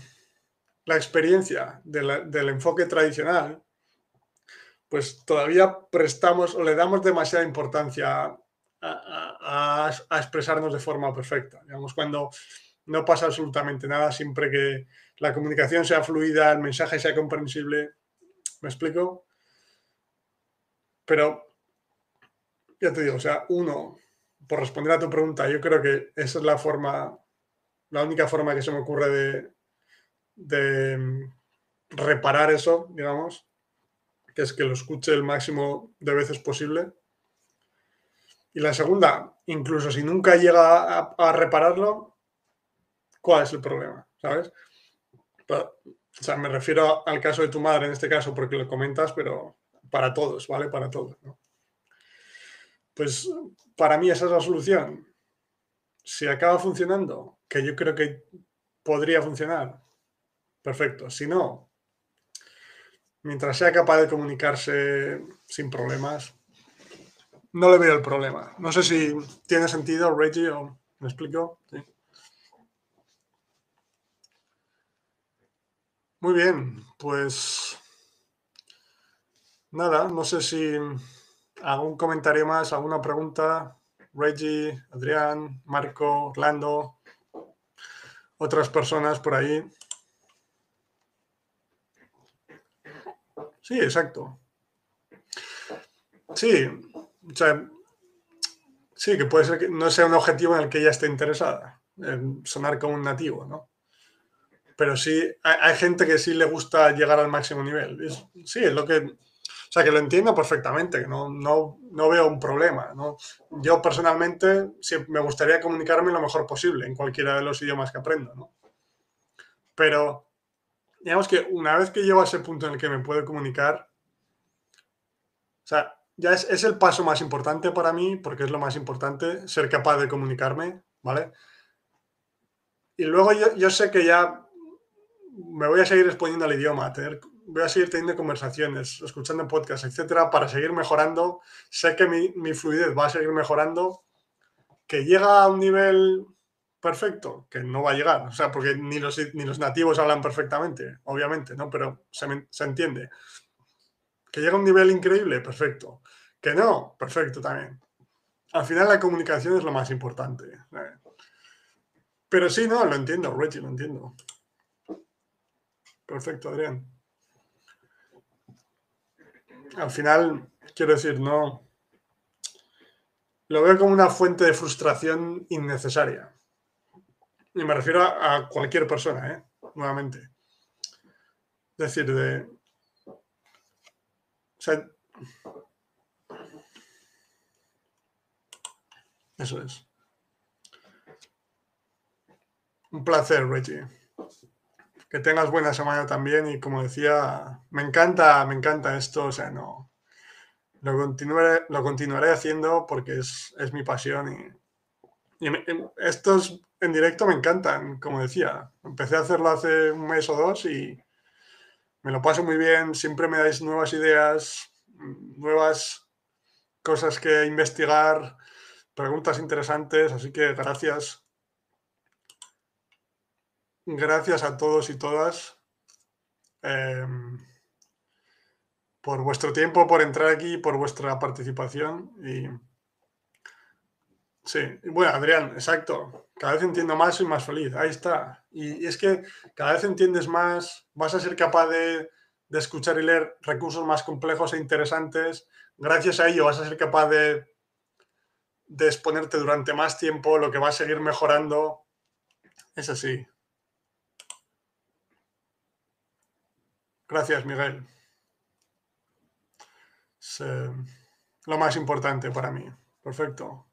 la experiencia del enfoque tradicional, pues todavía prestamos o le damos demasiada importancia a, expresarnos de forma perfecta. Digamos, cuando no pasa absolutamente nada, siempre que la comunicación sea fluida, el mensaje sea comprensible. ¿Me explico? Pero, ya te digo, o sea, uno, por responder a tu pregunta, yo creo que esa es la forma, la única forma que se me ocurre de, mm, reparar eso, digamos, que es que lo escuche el máximo de veces posible. Y la segunda, incluso si nunca llega a, repararlo, ¿cuál es el problema? ¿Sabes? o sea, me refiero al caso de tu madre en este caso porque lo comentas, pero para todos, ¿vale? Para todos. Pues para mí esa es la solución. Si acaba funcionando, que yo creo que podría funcionar, perfecto. Si no, mientras sea capaz de comunicarse sin problemas, no le veo el problema. No sé si tiene sentido, Reggie, o me explico. Muy bien, pues nada, no sé si algún comentario más, alguna pregunta. Reggie, Adrián, Marco, Orlando, otras personas por ahí. Sí, exacto. Sí, o sea, sí, que puede ser que no sea un objetivo en el que ella esté interesada, sonar como un nativo, ¿no? Pero sí, hay, gente que sí le gusta llegar al máximo nivel. sí, es lo que... O sea, que lo entiendo perfectamente, que no, no, no veo un problema. ¿no? Yo personalmente sí, me gustaría comunicarme lo mejor posible en cualquiera de los idiomas que aprendo, ¿no? Pero digamos que una vez que llego a ese punto en el que me puedo comunicar, o sea, ya es, el paso más importante para mí, porque es lo más importante, ser capaz de comunicarme, ¿vale? Y luego yo, sé que ya me voy a seguir exponiendo al idioma, voy a seguir teniendo conversaciones, escuchando podcasts, etcétera, para seguir mejorando. Sé que mi, fluidez va a seguir mejorando, que llega a un nivel perfecto, que no va a llegar, o sea, porque ni los, ni los nativos hablan perfectamente, obviamente, ¿no? Pero se, entiende. Que llega a un nivel increíble, perfecto. Que no, perfecto también. Al final la comunicación es lo más importante. Pero sí, no, lo entiendo, Reggie, lo entiendo. Perfecto, Adrián. Al final, quiero decir, no. Lo veo como una fuente de frustración innecesaria. Y me refiero a, cualquier persona, ¿eh? Nuevamente. Es decir, de... O sea, eso es. Un placer, Reggie. Que tengas buena semana también y como decía, me encanta, me encanta esto, o sea, no... Lo continuaré, lo continuaré haciendo porque es, es mi pasión y, y estos en directo me encantan, como decía. Empecé a hacerlo hace un mes o dos y me lo paso muy bien. Siempre me dais nuevas ideas, nuevas cosas que investigar, preguntas interesantes, así que gracias. Gracias a todos y todas em, por vuestro tiempo, por entrar aquí, por vuestra participación. Y sí, bueno, Adrián, exacto. Cada vez entiendo más y más feliz. Ahí está. Y, es que cada vez entiendes más, vas a ser capaz de, de escuchar y leer recursos más complejos e interesantes. Gracias a ello vas a ser capaz de, de exponerte durante más tiempo, lo que va a seguir mejorando. Es así. Gracias, Miguel. Es eh, lo más importante para mí. Perfecto.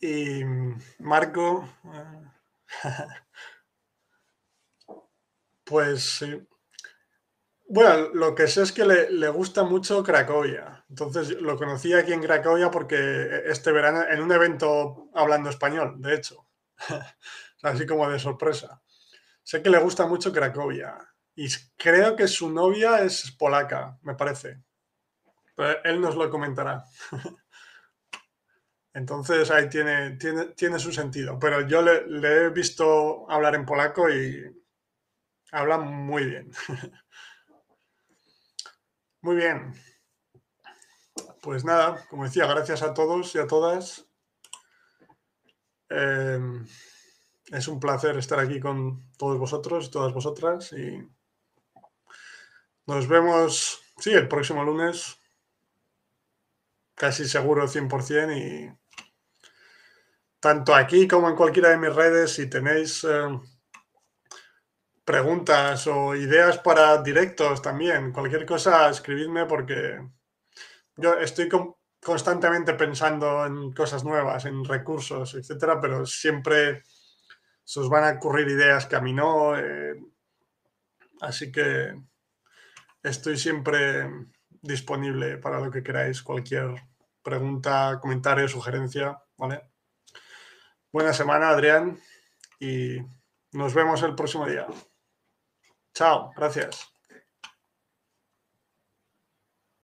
Y Marco, eh, pues sí. Bueno, lo que sé es que le, gusta mucho Cracovia. Entonces lo conocí aquí en Cracovia porque este verano, en un evento hablando español, de hecho. Así como de sorpresa. Sé que le gusta mucho Cracovia. Y creo que su novia es polaca, me parece. él nos lo comentará. Entonces ahí tiene, tiene, tiene, su sentido. Pero yo le, le he visto hablar en polaco y habla muy bien. Muy bien. Pues nada, como decía, gracias a todos y a todas. Em, es un placer estar aquí con todos vosotros y todas vosotras y nos vemos, sí, el próximo lunes, casi seguro 100% y tanto aquí como en cualquiera de mis redes, si tenéis... Em, preguntas o ideas para directos también, cualquier cosa, escribidme porque yo estoy constantemente pensando en cosas nuevas, en recursos, etcétera, pero siempre se os van a ocurrir ideas que a mí no. Eh, así que estoy siempre disponible para lo que queráis, cualquier pregunta, comentario, sugerencia, ¿vale? Buena semana, Adrián, y nos vemos el próximo día. Chao, gracias.